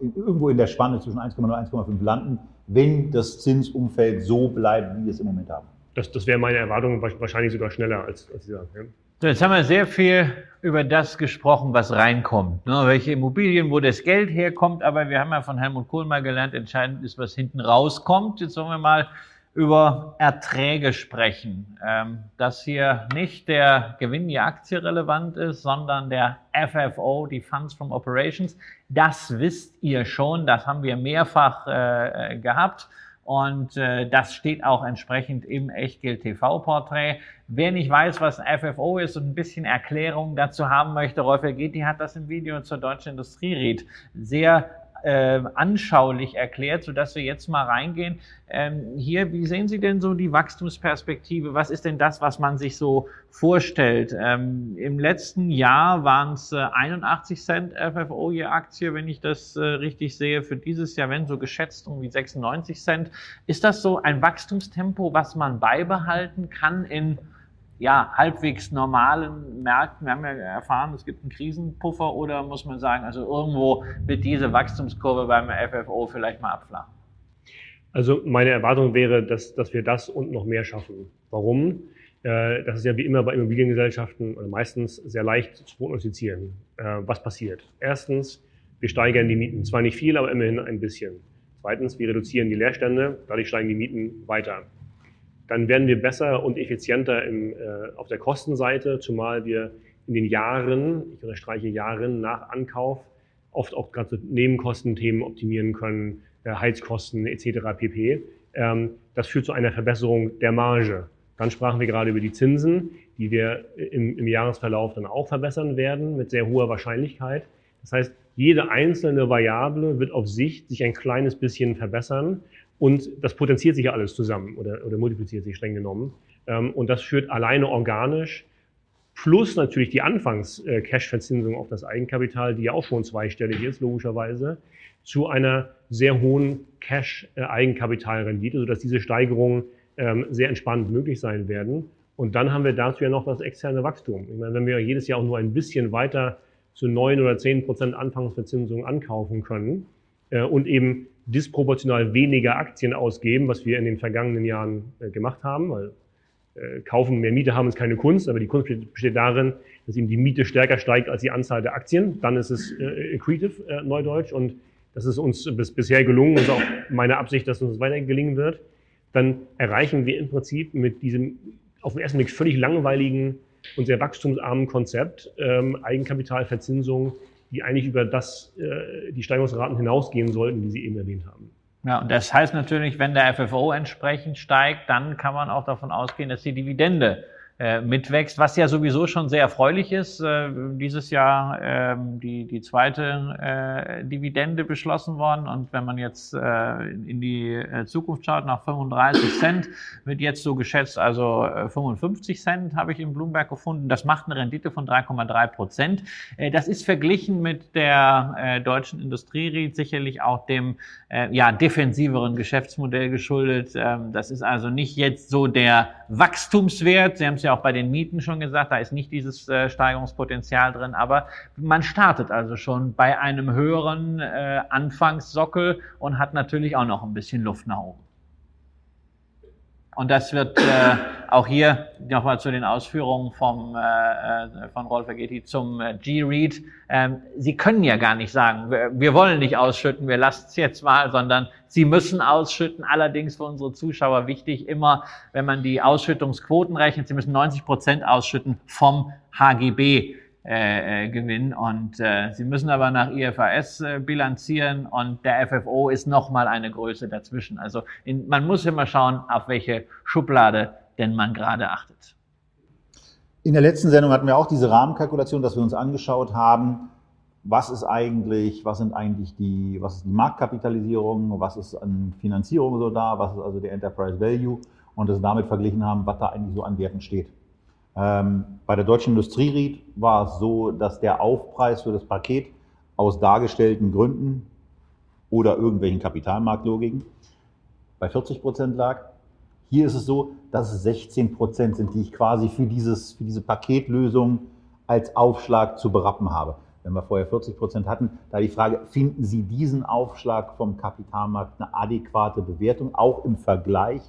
S2: irgendwo in der Spanne zwischen 1,0 und 1,5 landen, wenn das Zinsumfeld so bleibt, wie wir es im Moment haben.
S4: Das, das wäre meine Erwartung, wahrscheinlich sogar schneller als, als Sie sagen. Ja.
S3: So, jetzt haben wir sehr viel über das gesprochen, was reinkommt. Ne? Welche Immobilien, wo das Geld herkommt. Aber wir haben ja von Helmut Kohl mal gelernt, entscheidend ist, was hinten rauskommt. Jetzt sollen wir mal über Erträge sprechen, ähm, dass hier nicht der Gewinn die Aktie relevant ist, sondern der FFO, die Funds from Operations. Das wisst ihr schon, das haben wir mehrfach äh, gehabt und äh, das steht auch entsprechend im Echtgeld TV-Porträt. Wer nicht weiß, was ein FFO ist und ein bisschen Erklärung dazu haben möchte, Rolf Ergeti hat das im Video zur Deutschen Industriered sehr äh, anschaulich erklärt, sodass wir jetzt mal reingehen. Ähm, hier, wie sehen Sie denn so die Wachstumsperspektive? Was ist denn das, was man sich so vorstellt? Ähm, Im letzten Jahr waren es äh, 81 Cent FFO je Aktie, wenn ich das äh, richtig sehe. Für dieses Jahr, wenn so geschätzt, um wie 96 Cent. Ist das so ein Wachstumstempo, was man beibehalten kann in ja, halbwegs normalen Märkten? Wir haben ja erfahren, es gibt einen Krisenpuffer oder muss man sagen, also irgendwo wird diese Wachstumskurve beim FFO vielleicht mal abflachen?
S4: Also meine Erwartung wäre, dass, dass wir das und noch mehr schaffen. Warum? Äh, das ist ja wie immer bei Immobiliengesellschaften oder meistens sehr leicht zu prognostizieren. Äh, was passiert? Erstens, wir steigern die Mieten. Zwar nicht viel, aber immerhin ein bisschen. Zweitens, wir reduzieren die Leerstände, dadurch steigen die Mieten weiter. Dann werden wir besser und effizienter im, äh, auf der Kostenseite, zumal wir in den Jahren, ich unterstreiche Jahren nach Ankauf, oft auch gerade so Nebenkostenthemen optimieren können, äh, Heizkosten etc. pp. Ähm, das führt zu einer Verbesserung der Marge. Dann sprachen wir gerade über die Zinsen, die wir im, im Jahresverlauf dann auch verbessern werden mit sehr hoher Wahrscheinlichkeit. Das heißt, jede einzelne Variable wird auf Sicht sich ein kleines bisschen verbessern und das potenziert sich ja alles zusammen oder, oder multipliziert sich streng genommen. Ähm, und das führt alleine organisch plus natürlich die Anfangs-Cash-Verzinsung auf das Eigenkapital, die ja auch schon zweistellig ist, logischerweise, zu einer sehr hohen Cash-Eigenkapitalrendite, sodass diese Steigerungen ähm, sehr entspannt möglich sein werden. Und dann haben wir dazu ja noch das externe Wachstum. Ich meine, wenn wir jedes Jahr auch nur ein bisschen weiter zu neun oder zehn Prozent Anfangsverzinsung ankaufen können äh, und eben disproportional weniger Aktien ausgeben, was wir in den vergangenen Jahren äh, gemacht haben, weil äh, kaufen mehr Miete haben ist keine Kunst, aber die Kunst besteht darin, dass eben die Miete stärker steigt als die Anzahl der Aktien. Dann ist es äh, accretive, äh, Neudeutsch, und das ist uns bis, bisher gelungen und auch meine Absicht, dass uns weiter gelingen wird. Dann erreichen wir im Prinzip mit diesem auf den ersten Blick völlig langweiligen und sehr wachstumsarmen Konzept ähm, Eigenkapitalverzinsung, die eigentlich über das, äh, die Steigerungsraten hinausgehen sollten, die Sie eben erwähnt haben.
S3: Ja, und das heißt natürlich, wenn der FFO entsprechend steigt, dann kann man auch davon ausgehen, dass die Dividende mitwächst, was ja sowieso schon sehr erfreulich ist. Äh, dieses Jahr äh, die, die zweite äh, Dividende beschlossen worden und wenn man jetzt äh, in die äh, Zukunft schaut, nach 35 Cent wird jetzt so geschätzt, also äh, 55 Cent habe ich in Bloomberg gefunden. Das macht eine Rendite von 3,3 Prozent. Äh, das ist verglichen mit der äh, deutschen Industriereit sicherlich auch dem äh, ja, defensiveren Geschäftsmodell geschuldet. Ähm, das ist also nicht jetzt so der Wachstumswert. Sie haben es ja auch bei den Mieten schon gesagt, da ist nicht dieses äh, Steigerungspotenzial drin, aber man startet also schon bei einem höheren äh, Anfangssockel und hat natürlich auch noch ein bisschen Luft nach oben. Und das wird äh, auch hier nochmal zu den Ausführungen vom, äh, äh von Rolf Ageti zum äh, G-Read. Ähm, Sie können ja gar nicht sagen, wir, wir wollen nicht ausschütten, wir lassen es jetzt mal, sondern Sie müssen ausschütten. Allerdings für unsere Zuschauer wichtig, immer wenn man die Ausschüttungsquoten rechnet, Sie müssen 90 Prozent ausschütten vom HGB äh, äh, Gewinn. Und äh, sie müssen aber nach IFRS äh, bilanzieren und der FFO ist nochmal eine Größe dazwischen. Also in, man muss immer schauen, auf welche Schublade denn man gerade achtet.
S2: In der letzten Sendung hatten wir auch diese Rahmenkalkulation, dass wir uns angeschaut haben, was ist eigentlich, was sind eigentlich die, was ist die Marktkapitalisierung, was ist an Finanzierung so da, was ist also der Enterprise Value und das damit verglichen haben, was da eigentlich so an Werten steht. Ähm, bei der Deutschen Industrieried war es so, dass der Aufpreis für das Paket aus dargestellten Gründen oder irgendwelchen Kapitalmarktlogiken bei 40 Prozent lag. Hier ist es so, dass es 16 Prozent sind, die ich quasi für, dieses, für diese Paketlösung als Aufschlag zu berappen habe. Wenn wir vorher 40 Prozent hatten, da die Frage, finden Sie diesen Aufschlag vom Kapitalmarkt eine adäquate Bewertung, auch im Vergleich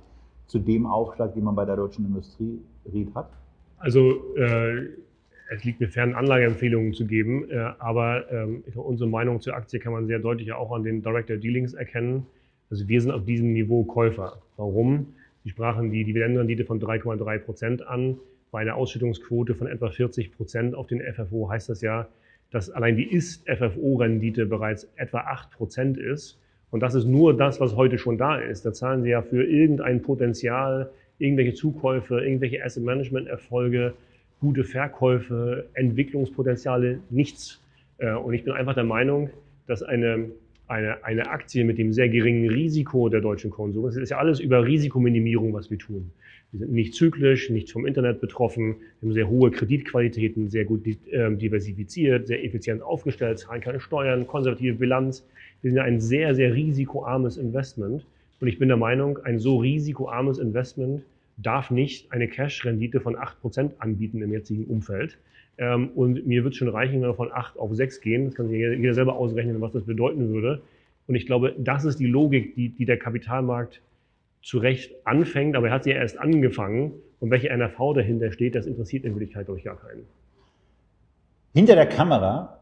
S2: zu dem Aufschlag, den man bei der Deutschen Industrieried hat?
S4: Also äh, es liegt mir fern, Anlageempfehlungen zu geben, äh, aber ähm, unsere Meinung zur Aktie kann man sehr deutlich auch an den Director Dealings erkennen. Also wir sind auf diesem Niveau Käufer. Warum? Sie sprachen die Dividendenrendite von 3,3 Prozent an. Bei einer Ausschüttungsquote von etwa 40 Prozent auf den FFO heißt das ja, dass allein die Ist-FFO-Rendite bereits etwa 8 Prozent ist. Und das ist nur das, was heute schon da ist. Da zahlen Sie ja für irgendein Potenzial irgendwelche Zukäufe, irgendwelche Asset Management Erfolge, gute Verkäufe, Entwicklungspotenziale, nichts. Äh, und ich bin einfach der Meinung, dass eine, eine, eine Aktie mit dem sehr geringen Risiko der deutschen Konsum, es ist ja alles über Risikominimierung, was wir tun. Wir sind nicht zyklisch, nicht vom Internet betroffen, wir haben sehr hohe Kreditqualitäten, sehr gut ähm, diversifiziert, sehr effizient aufgestellt, zahlen keine Steuern, konservative Bilanz. Wir sind ein sehr, sehr risikoarmes Investment. Und ich bin der Meinung, ein so risikoarmes Investment darf nicht eine Cash-Rendite von 8% anbieten im jetzigen Umfeld. Ähm, und mir wird schon reichen, wenn wir von 8 auf 6 gehen. Das kann sich jeder selber ausrechnen, was das bedeuten würde. Und ich glaube, das ist die Logik, die, die der Kapitalmarkt zu Recht anfängt, aber er hat sie ja erst angefangen. Und welche NRV dahinter steht, das interessiert in Wirklichkeit durch gar keinen.
S2: Hinter der Kamera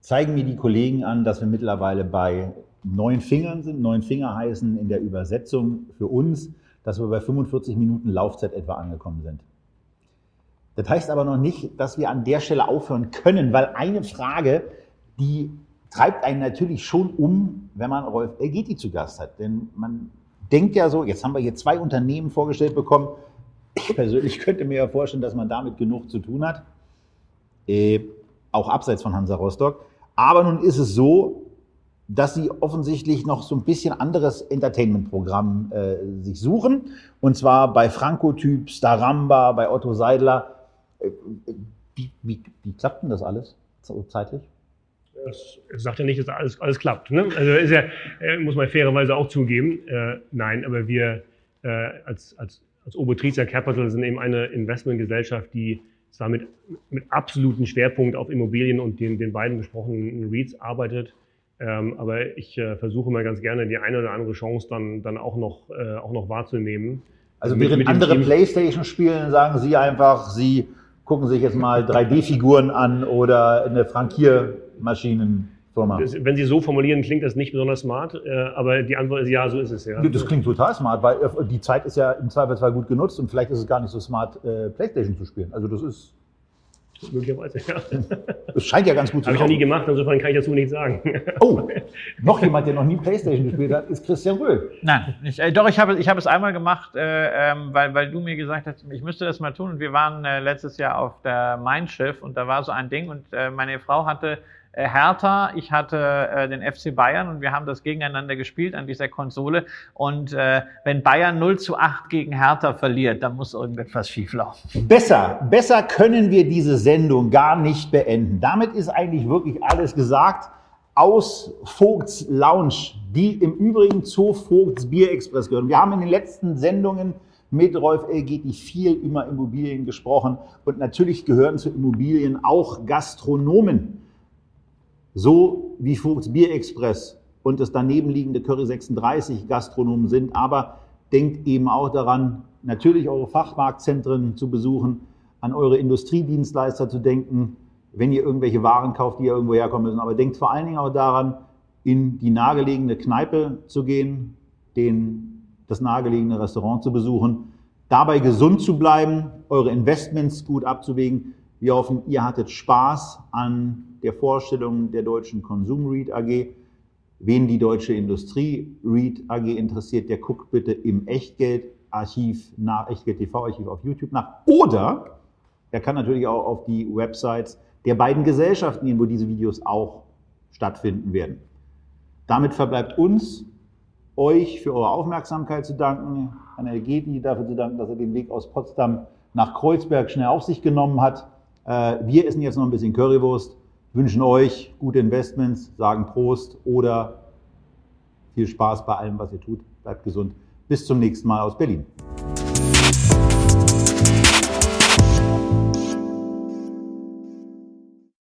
S2: zeigen mir die Kollegen an, dass wir mittlerweile bei neun Fingern sind. Neun Finger heißen in der Übersetzung für uns, dass wir bei 45 Minuten Laufzeit etwa angekommen sind. Das heißt aber noch nicht, dass wir an der Stelle aufhören können, weil eine Frage, die treibt einen natürlich schon um, wenn man Rolf Elgeti zu Gast hat. Denn man denkt ja so, jetzt haben wir hier zwei Unternehmen vorgestellt bekommen. Ich persönlich könnte mir ja vorstellen, dass man damit genug zu tun hat. Äh, auch abseits von Hansa Rostock. Aber nun ist es so, dass sie offensichtlich noch so ein bisschen anderes Entertainment-Programm äh, sich suchen. Und zwar bei Franco-Typ, Staramba, bei Otto Seidler. Äh, wie, wie, wie klappt denn das alles zeitlich?
S4: Das sagt ja nicht, dass alles, alles klappt. Ne? Also ist ja, äh, muss man fairerweise auch zugeben. Äh, nein, aber wir äh, als, als, als Obotricia Capital sind eben eine Investmentgesellschaft, die zwar mit, mit absoluten Schwerpunkt auf Immobilien und den, den beiden besprochenen REITs arbeitet, ähm, aber ich äh, versuche mal ganz gerne die eine oder andere Chance dann, dann auch, noch, äh, auch noch wahrzunehmen.
S2: Also während mit, mit andere Playstation spielen, sagen Sie einfach, Sie gucken sich jetzt mal 3D-Figuren an oder eine Frankiermaschinenfirma.
S4: Das, wenn Sie so formulieren, klingt das nicht besonders smart, äh, aber die Antwort ist ja, so ist es ja.
S2: Das klingt total smart, weil äh, die Zeit ist ja im Zweifelsfall gut genutzt und vielleicht ist es gar nicht so smart, äh, Playstation zu spielen. Also das ist
S4: Möglicherweise, ja.
S2: Es scheint ja ganz gut
S4: zu sein. Habe ich noch nie gemacht, insofern kann ich dazu nichts sagen.
S2: Oh, noch jemand, der noch nie Playstation gespielt hat, ist Christian Röhl.
S3: Nein, ich, äh, doch, ich habe, ich habe es einmal gemacht, äh, ähm, weil, weil du mir gesagt hast, ich müsste das mal tun. Und wir waren äh, letztes Jahr auf der Main Schiff und da war so ein Ding und äh, meine Frau hatte Hertha, ich hatte äh, den FC Bayern und wir haben das gegeneinander gespielt an dieser Konsole. Und äh, wenn Bayern 0 zu 8 gegen Hertha verliert, dann muss irgendetwas schieflaufen.
S2: Besser, besser können wir diese Sendung gar nicht beenden. Damit ist eigentlich wirklich alles gesagt. Aus Vogts Lounge, die im Übrigen zu Vogts Bier Express gehören. Wir haben in den letzten Sendungen mit Rolf Elgeti viel über Immobilien gesprochen und natürlich gehören zu Immobilien auch Gastronomen. So wie Vogts Bier Express und das daneben liegende Curry 36 Gastronomen sind, aber denkt eben auch daran, natürlich eure Fachmarktzentren zu besuchen, an eure Industriedienstleister zu denken, wenn ihr irgendwelche Waren kauft, die ihr irgendwo herkommen müssen. Aber denkt vor allen Dingen auch daran, in die nahegelegene Kneipe zu gehen, den, das nahegelegene Restaurant zu besuchen, dabei gesund zu bleiben, eure Investments gut abzuwägen. Wir hoffen, ihr hattet Spaß an der Vorstellung der deutschen Konsum REIT AG. Wen die deutsche Industrie REIT AG interessiert, der guckt bitte im Echtgeld-Archiv nach, Echtgeld TV-Archiv auf YouTube nach. Oder er kann natürlich auch auf die Websites der beiden Gesellschaften gehen, wo diese Videos auch stattfinden werden. Damit verbleibt uns, euch für eure Aufmerksamkeit zu danken, Herrn Elgeti dafür zu danken, dass er den Weg aus Potsdam nach Kreuzberg schnell auf sich genommen hat. Äh, wir essen jetzt noch ein bisschen Currywurst wünschen euch gute Investments, sagen Prost oder viel Spaß bei allem, was ihr tut. Bleibt gesund. Bis zum nächsten Mal aus Berlin.